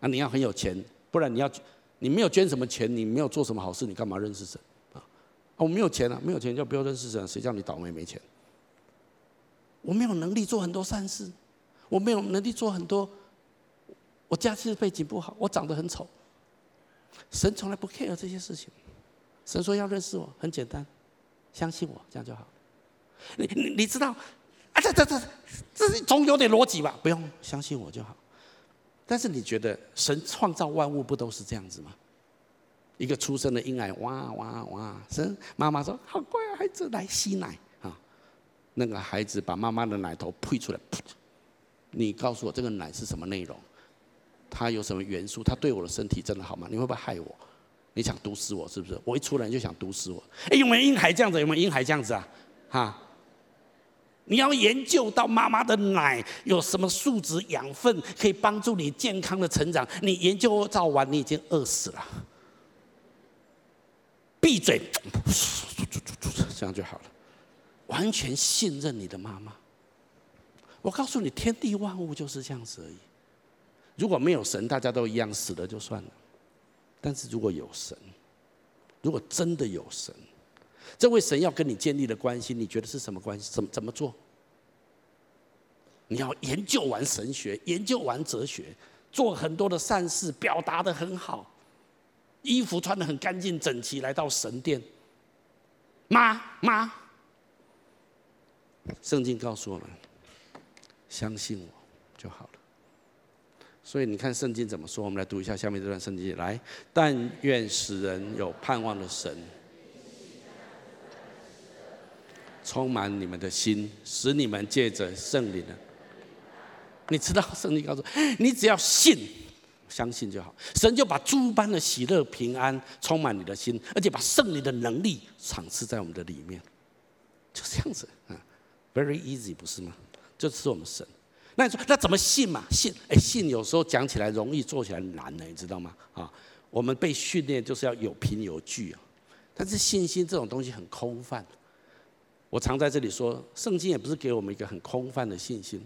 那你要很有钱，不然你要你没有捐什么钱，你没有做什么好事，你干嘛认识神啊？我、没有钱、啊，没有钱就不要认识神。谁叫你倒霉没钱？我没有能力做很多善事，我没有能力做很多。我家境背景不好，我长得很丑。神从来不 care 这些事情。神说要认识我，很简单，相信我，这样就好。你你你知道啊？这这这这总有点逻辑吧？不用相信我就好。但是你觉得神创造万物不都是这样子吗？一个出生的婴儿，哇哇哇！神妈妈说：“好乖，孩子，来吸奶啊！”那个孩子把妈妈的奶头呸出来，你告诉我这个奶是什么内容？它有什么元素？它对我的身体真的好吗？你会不会害我？你想毒死我是不是？我一出来就想毒死我？哎，有没有婴孩这样子？有没有婴孩这样子啊？哈！你要研究到妈妈的奶有什么素质、养分，可以帮助你健康的成长。你研究到完，你已经饿死了。闭嘴，这样就好了。完全信任你的妈妈。我告诉你，天地万物就是这样子而已。如果没有神，大家都一样死了就算了。但是如果有神，如果真的有神，这位神要跟你建立的关系，你觉得是什么关系？怎么怎么做？你要研究完神学，研究完哲学，做很多的善事，表达的很好。衣服穿的很干净整齐，来到神殿。妈妈，圣经告诉我们，相信我就好了。所以你看圣经怎么说？我们来读一下下面这段圣经。来，但愿使人有盼望的神，充满你们的心，使你们借着圣灵的。你知道圣经告诉你，只要信。相信就好，神就把诸般的喜乐、平安充满你的心，而且把圣灵的能力赏赐在我们的里面，就这样子啊，very easy 不是吗？就是我们神。那你说那怎么信嘛？信哎，信有时候讲起来容易，做起来难呢，你知道吗？啊，我们被训练就是要有凭有据啊，但是信心这种东西很空泛。我常在这里说，圣经也不是给我们一个很空泛的信心，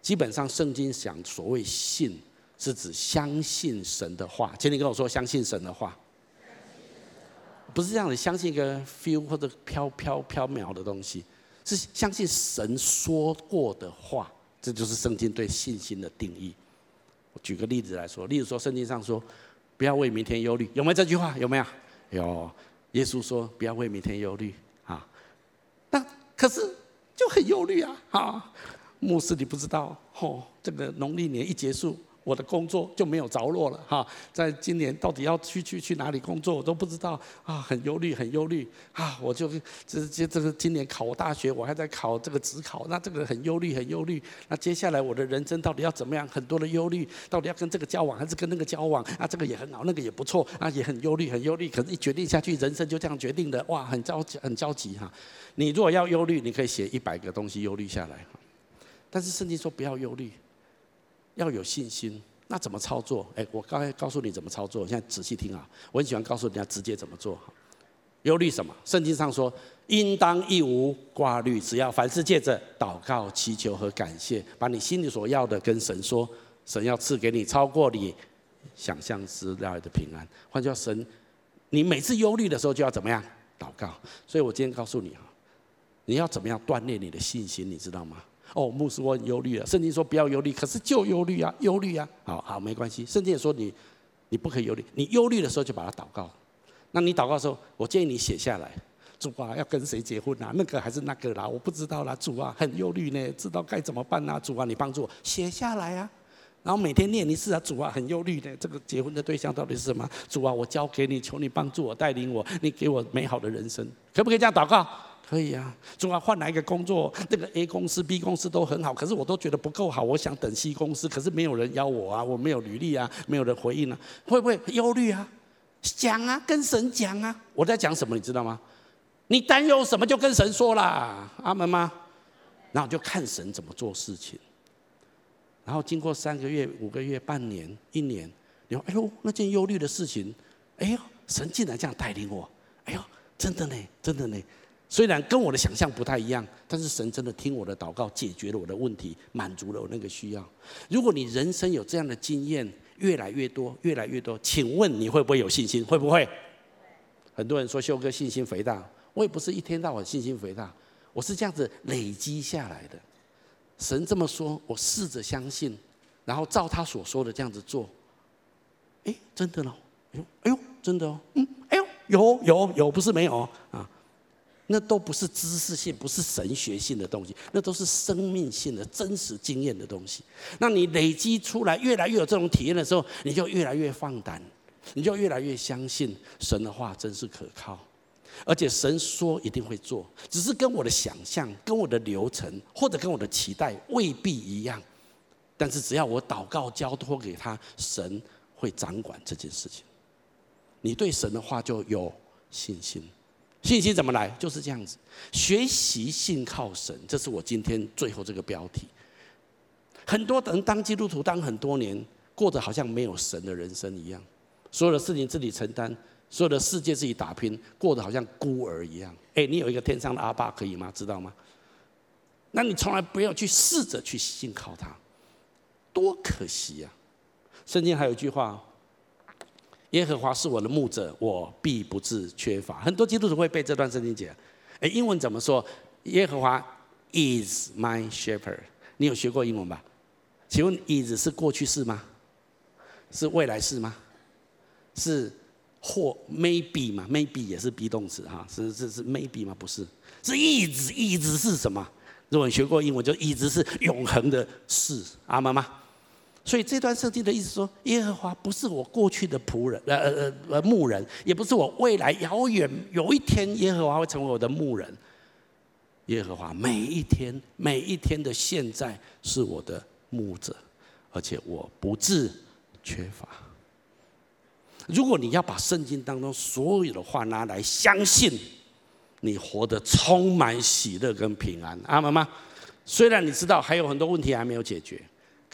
基本上圣经讲所谓信。是指相信神的话，请你跟我说相信神的话，不是这样子，相信一个 feel 或者飘飘飘渺的东西，是相信神说过的话，这就是圣经对信心的定义。我举个例子来说，例如说圣经上说，不要为明天忧虑，有没有这句话？有没有？有。耶稣说不要为明天忧虑啊，那可是就很忧虑啊！啊，牧师你不知道，哦，这个农历年一结束。我的工作就没有着落了哈。在今年到底要去去去哪里工作，我都不知道啊，很忧虑，很忧虑啊。我就这这这个今年考大学，我还在考这个职考，那这个很忧虑，很忧虑。那接下来我的人生到底要怎么样？很多的忧虑，到底要跟这个交往还是跟那个交往？啊，这个也很好，那个也不错啊，也很忧虑，很忧虑。可是，一决定下去，人生就这样决定的，哇，很着急，很焦急哈。你如果要忧虑，你可以写一百个东西忧虑下来。但是圣经说不要忧虑，要有信心。那怎么操作？哎，我刚才告诉你怎么操作，现在仔细听啊。我很喜欢告诉人家直接怎么做。忧虑什么？圣经上说，应当一无挂虑，只要凡事借着祷告、祈求和感谢，把你心里所要的跟神说，神要赐给你超过你想象之外的平安。换句话说，神，你每次忧虑的时候就要怎么样祷告？所以我今天告诉你啊。你要怎么样锻炼你的信心？你知道吗？哦，牧师，我很忧虑了。圣经说不要忧虑，可是就忧虑啊，忧虑啊。好好，没关系。圣经也说你，你不可以忧虑。你忧虑的时候就把它祷告。那你祷告的时候，我建议你写下来。主啊，要跟谁结婚啊？那个还是那个啦？我不知道啦。主啊，很忧虑呢，知道该怎么办啊？主啊，你帮助我写下来啊。然后每天念一次啊。主啊，很忧虑呢，这个结婚的对象到底是什么？主啊，我交给你，求你帮助我，带领我，你给我美好的人生，可不可以这样祷告？可以啊，主要换来一个工作，那个 A 公司、B 公司都很好，可是我都觉得不够好。我想等 C 公司，可是没有人邀我啊，我没有履历啊，没有人回应啊，会不会忧虑啊？讲啊，跟神讲啊。我在讲什么，你知道吗？你担忧什么就跟神说啦，阿门吗？然后就看神怎么做事情。然后经过三个月、五个月、半年、一年，你说：“哎呦，那件忧虑的事情，哎呦，神竟然这样带领我，哎呦，真的呢，真的呢。”虽然跟我的想象不太一样，但是神真的听我的祷告，解决了我的问题，满足了我那个需要。如果你人生有这样的经验，越来越多，越来越多，请问你会不会有信心？会不会？很多人说修哥信心肥大，我也不是一天到晚信心肥大，我是这样子累积下来的。神这么说，我试着相信，然后照他所说的这样子做。哎，真的喽！哎呦，哎呦，真的哦，嗯，哎呦，有有有，不是没有啊。那都不是知识性，不是神学性的东西，那都是生命性的真实经验的东西。那你累积出来，越来越有这种体验的时候，你就越来越放胆，你就越来越相信神的话真是可靠，而且神说一定会做，只是跟我的想象、跟我的流程或者跟我的期待未必一样。但是只要我祷告交托给他，神会掌管这件事情。你对神的话就有信心。信心怎么来？就是这样子，学习信靠神，这是我今天最后这个标题。很多人当基督徒当很多年，过着好像没有神的人生一样，所有的事情自己承担，所有的世界自己打拼，过得好像孤儿一样。哎，你有一个天上的阿爸可以吗？知道吗？那你从来不要去试着去信靠他，多可惜呀！圣经还有一句话。耶和华是我的牧者，我必不致缺乏。很多基督徒会背这段圣经节，哎，英文怎么说？耶和华 is my shepherd。你有学过英文吧？请问 is 是过去式吗？是未来式吗？是或 maybe 吗？maybe 也是 be 动词哈，是是是 maybe 吗？不是，是一直一直是什么？如果你学过英文，就一直是永恒的事，阿妈吗？所以这段圣经的意思说，耶和华不是我过去的仆人，呃呃呃牧人，也不是我未来遥远有一天耶和华会成为我的牧人。耶和华每一天每一天的现在是我的牧者，而且我不致缺乏。如果你要把圣经当中所有的话拿来相信，你活得充满喜乐跟平安，阿门吗？虽然你知道还有很多问题还没有解决。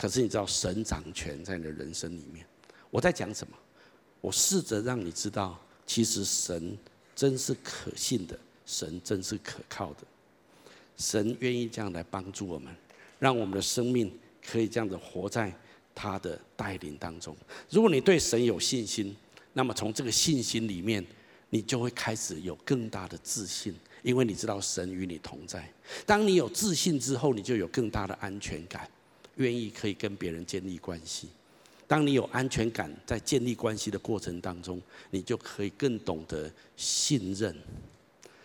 可是你知道神掌权在你的人生里面，我在讲什么？我试着让你知道，其实神真是可信的，神真是可靠的，神愿意这样来帮助我们，让我们的生命可以这样子活在他的带领当中。如果你对神有信心，那么从这个信心里面，你就会开始有更大的自信，因为你知道神与你同在。当你有自信之后，你就有更大的安全感。愿意可以跟别人建立关系。当你有安全感，在建立关系的过程当中，你就可以更懂得信任。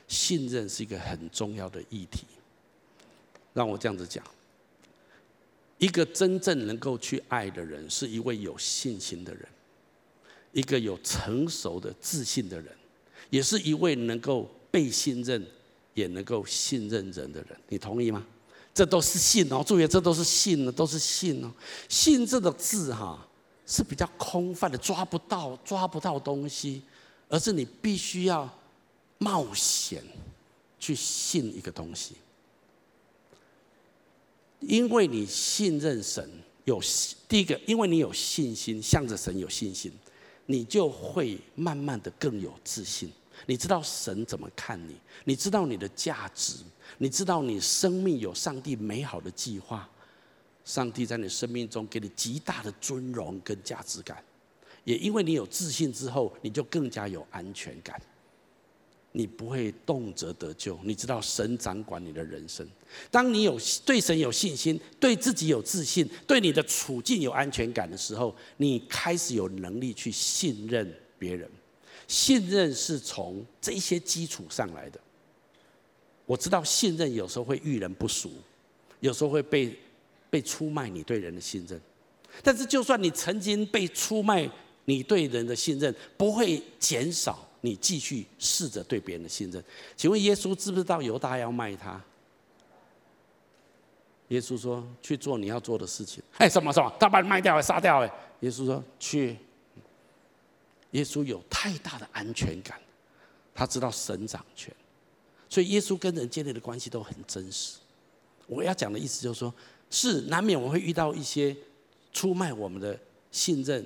信任是一个很重要的议题。让我这样子讲，一个真正能够去爱的人，是一位有信心的人，一个有成熟的自信的人，也是一位能够被信任，也能够信任人的人。你同意吗？这都是信哦，注意，这都是信呢，都是信哦。信这个字哈，是比较空泛的，抓不到，抓不到东西，而是你必须要冒险去信一个东西。因为你信任神，有第一个，因为你有信心，向着神有信心，你就会慢慢的更有自信。你知道神怎么看你，你知道你的价值，你知道你生命有上帝美好的计划，上帝在你生命中给你极大的尊荣跟价值感。也因为你有自信之后，你就更加有安全感。你不会动辄得咎，你知道神掌管你的人生。当你有对神有信心，对自己有自信，对你的处境有安全感的时候，你开始有能力去信任别人。信任是从这些基础上来的。我知道信任有时候会遇人不淑，有时候会被被出卖你对人的信任。但是就算你曾经被出卖，你对人的信任不会减少。你继续试着对别人的信任，请问耶稣知不知道犹大要卖他？耶稣说：“去做你要做的事情。”哎，什么什么？他把你卖掉，杀掉了。耶稣说：“去。”耶稣有太大的安全感，他知道神掌权，所以耶稣跟人建立的关系都很真实。我要讲的意思就是说，是难免我们会遇到一些出卖我们的信任，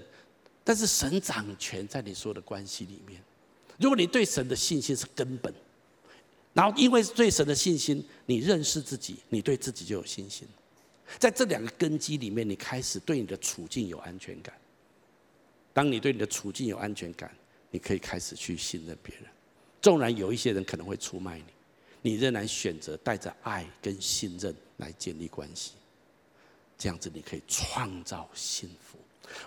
但是神掌权在你所有的关系里面。如果你对神的信心是根本，然后因为对神的信心，你认识自己，你对自己就有信心。在这两个根基里面，你开始对你的处境有安全感。当你对你的处境有安全感，你可以开始去信任别人。纵然有一些人可能会出卖你，你仍然选择带着爱跟信任来建立关系。这样子，你可以创造幸福。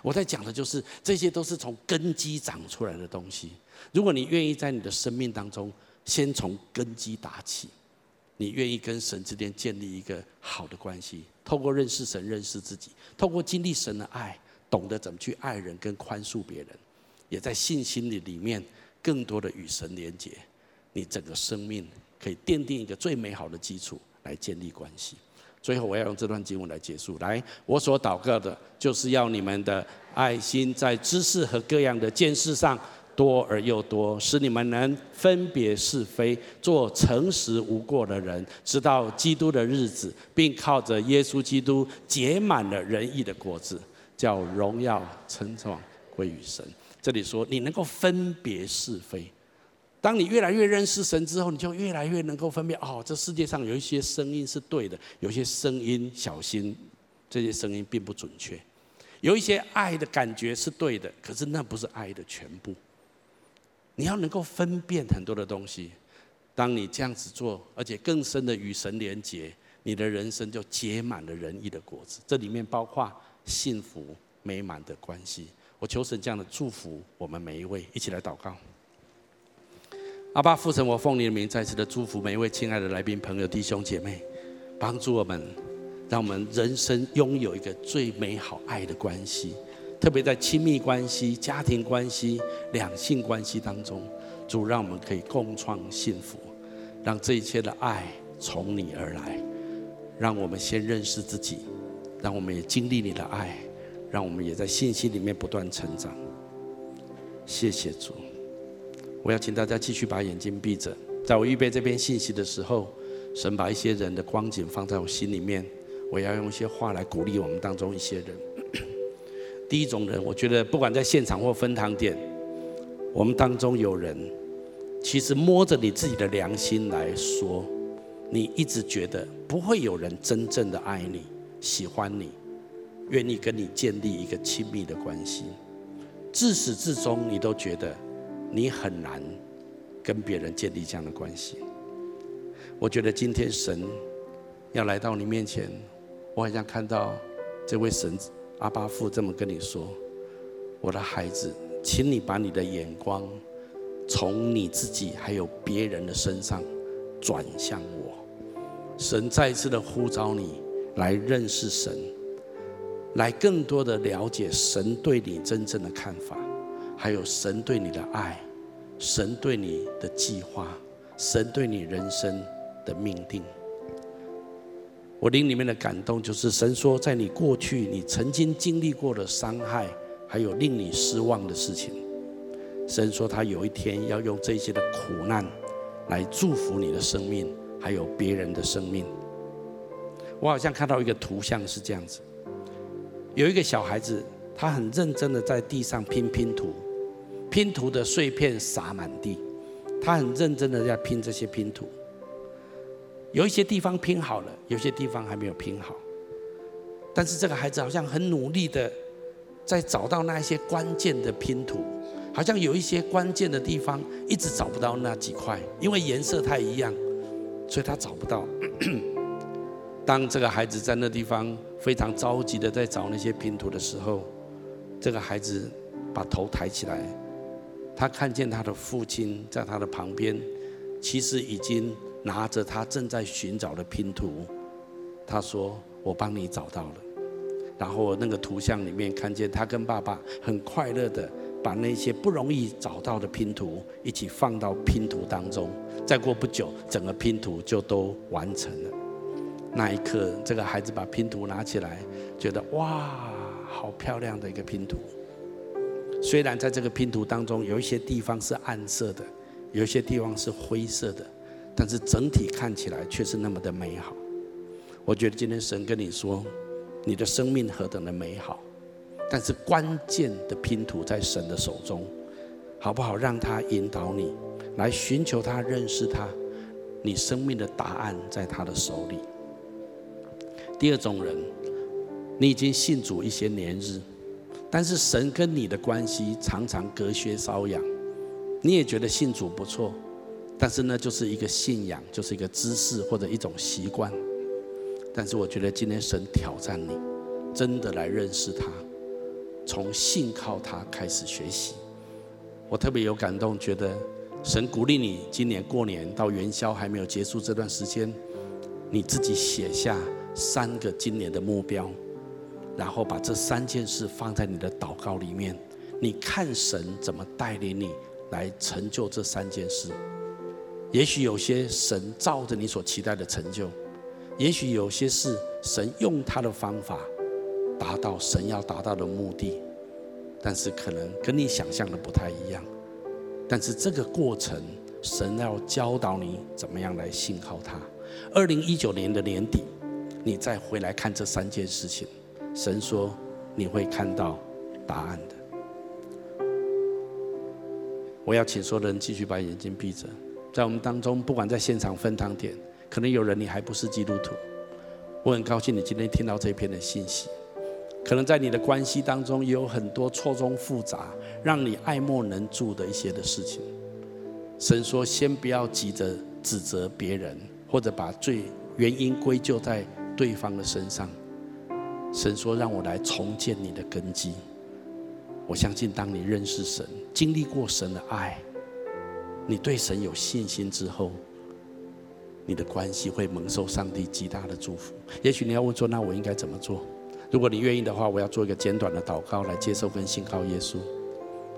我在讲的就是这些，都是从根基长出来的东西。如果你愿意在你的生命当中先从根基打起，你愿意跟神之间建立一个好的关系，透过认识神、认识自己，透过经历神的爱，懂得怎么去爱人跟宽恕别人，也在信心里里面更多的与神连结，你整个生命可以奠定一个最美好的基础来建立关系。最后，我要用这段经文来结束。来，我所祷告的，就是要你们的爱心在知识和各样的见识上多而又多，使你们能分别是非，做诚实无过的人，直到基督的日子，并靠着耶稣基督结满了仁义的果子，叫荣耀称颂归于神。这里说，你能够分别是非。当你越来越认识神之后，你就越来越能够分辨哦，这世界上有一些声音是对的，有些声音小心，这些声音并不准确。有一些爱的感觉是对的，可是那不是爱的全部。你要能够分辨很多的东西。当你这样子做，而且更深的与神连结，你的人生就结满了仁义的果子。这里面包括幸福美满的关系。我求神这样的祝福我们每一位，一起来祷告。阿爸父神，我奉你的名再次的祝福每一位亲爱的来宾朋友弟兄姐妹，帮助我们，让我们人生拥有一个最美好爱的关系，特别在亲密关系、家庭关系、两性关系当中，主让我们可以共创幸福，让这一切的爱从你而来，让我们先认识自己，让我们也经历你的爱，让我们也在信心里面不断成长。谢谢主。我要请大家继续把眼睛闭着，在我预备这篇信息的时候，神把一些人的光景放在我心里面，我要用一些话来鼓励我们当中一些人。第一种人，我觉得不管在现场或分堂点，我们当中有人，其实摸着你自己的良心来说，你一直觉得不会有人真正的爱你、喜欢你、愿意跟你建立一个亲密的关系，自始至终你都觉得。你很难跟别人建立这样的关系。我觉得今天神要来到你面前，我好像看到这位神阿巴父这么跟你说：“我的孩子，请你把你的眼光从你自己还有别人的身上转向我。”神再一次的呼召你来认识神，来更多的了解神对你真正的看法，还有神对你的爱，神对你的计划，神对你人生的命定。我灵里面的感动就是神说，在你过去你曾经经历过的伤害，还有令你失望的事情，神说他有一天要用这些的苦难来祝福你的生命，还有别人的生命。我好像看到一个图像是这样子，有一个小孩子，他很认真的在地上拼拼图，拼图的碎片洒满地，他很认真的在拼这些拼图。有一些地方拼好了，有些地方还没有拼好。但是这个孩子好像很努力的在找到那一些关键的拼图，好像有一些关键的地方一直找不到那几块，因为颜色太一样，所以他找不到。当这个孩子在那地方非常着急的在找那些拼图的时候，这个孩子把头抬起来，他看见他的父亲在他的旁边，其实已经。拿着他正在寻找的拼图，他说：“我帮你找到了。”然后那个图像里面看见他跟爸爸很快乐的把那些不容易找到的拼图一起放到拼图当中。再过不久，整个拼图就都完成了。那一刻，这个孩子把拼图拿起来，觉得哇，好漂亮的一个拼图。虽然在这个拼图当中有一些地方是暗色的，有一些地方是灰色的。但是整体看起来却是那么的美好。我觉得今天神跟你说，你的生命何等的美好，但是关键的拼图在神的手中，好不好？让他引导你来寻求他，认识他，你生命的答案在他的手里。第二种人，你已经信主一些年日，但是神跟你的关系常常隔靴搔痒，你也觉得信主不错。但是呢，就是一个信仰，就是一个知识或者一种习惯。但是我觉得今天神挑战你，真的来认识他，从信靠他开始学习。我特别有感动，觉得神鼓励你，今年过年到元宵还没有结束这段时间，你自己写下三个今年的目标，然后把这三件事放在你的祷告里面，你看神怎么带领你来成就这三件事。也许有些神照着你所期待的成就，也许有些事神用他的方法达到神要达到的目的，但是可能跟你想象的不太一样。但是这个过程，神要教导你怎么样来信靠他。二零一九年的年底，你再回来看这三件事情，神说你会看到答案的。我要请所有人继续把眼睛闭着。在我们当中，不管在现场分堂点，可能有人你还不是基督徒。我很高兴你今天听到这篇的信息。可能在你的关系当中，也有很多错综复杂、让你爱莫能助的一些的事情。神说：先不要急着指责别人，或者把罪原因归咎在对方的身上。神说：让我来重建你的根基。我相信，当你认识神，经历过神的爱。你对神有信心之后，你的关系会蒙受上帝极大的祝福。也许你要问说：“那我应该怎么做？”如果你愿意的话，我要做一个简短的祷告来接受跟信靠耶稣。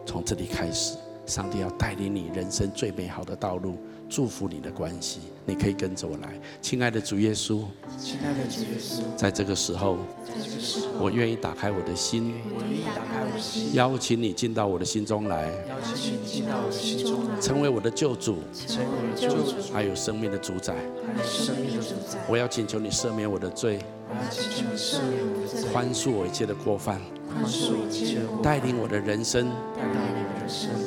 从这里开始，上帝要带领你人生最美好的道路。祝福你的关系，你可以跟着我来，亲爱的主耶稣，亲爱的主耶稣，在这个时候，我愿意打开我的心，我愿意打开我的心，邀请你进到我的心中来，邀请你进到我的心中来，成为我的救主，成为我的救主，还有生命的主宰，还有生命的主宰。我要请求你赦免我的罪，我要请求你赦免我的罪，宽恕我一切的过犯，宽恕我一切的过犯，带领我的人生，带领我的人生，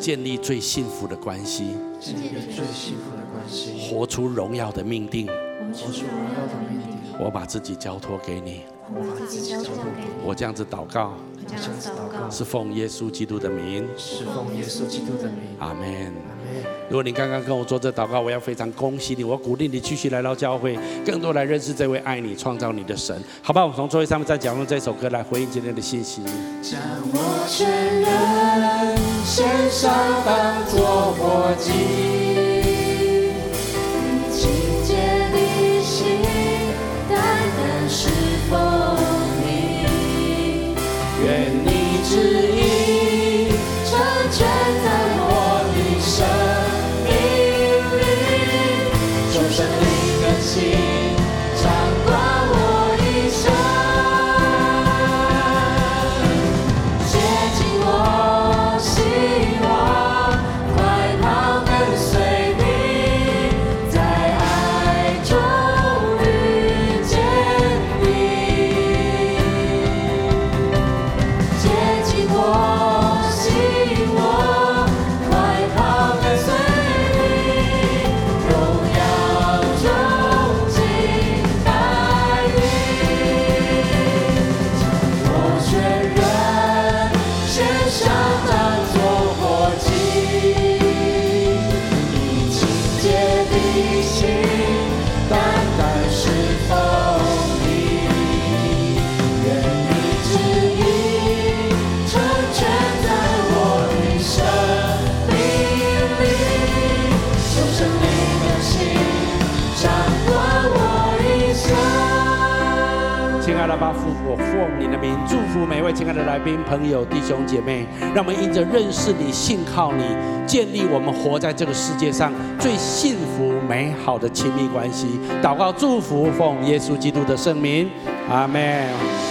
建立最幸福的关系，建立最幸福的关系。活出荣耀的命定，活出荣耀的命定。我把自己交托给你，我把自己交托给你。我这样子祷告，这样子祷告，是奉耶稣基督的名，是奉耶稣基督的名。阿门。如果你刚刚跟我做这祷告，我要非常恭喜你，我鼓励你继续来到教会，更多来认识这位爱你、创造你的神。好吧，我们从座位上面再讲用这首歌来回应今天的信息。将我全人献上，当作火祭。祝福每位亲爱的来宾、朋友、弟兄姐妹，让我们因着认识你、信靠你，建立我们活在这个世界上最幸福美好的亲密关系。祷告祝福，奉耶稣基督的圣名，阿门。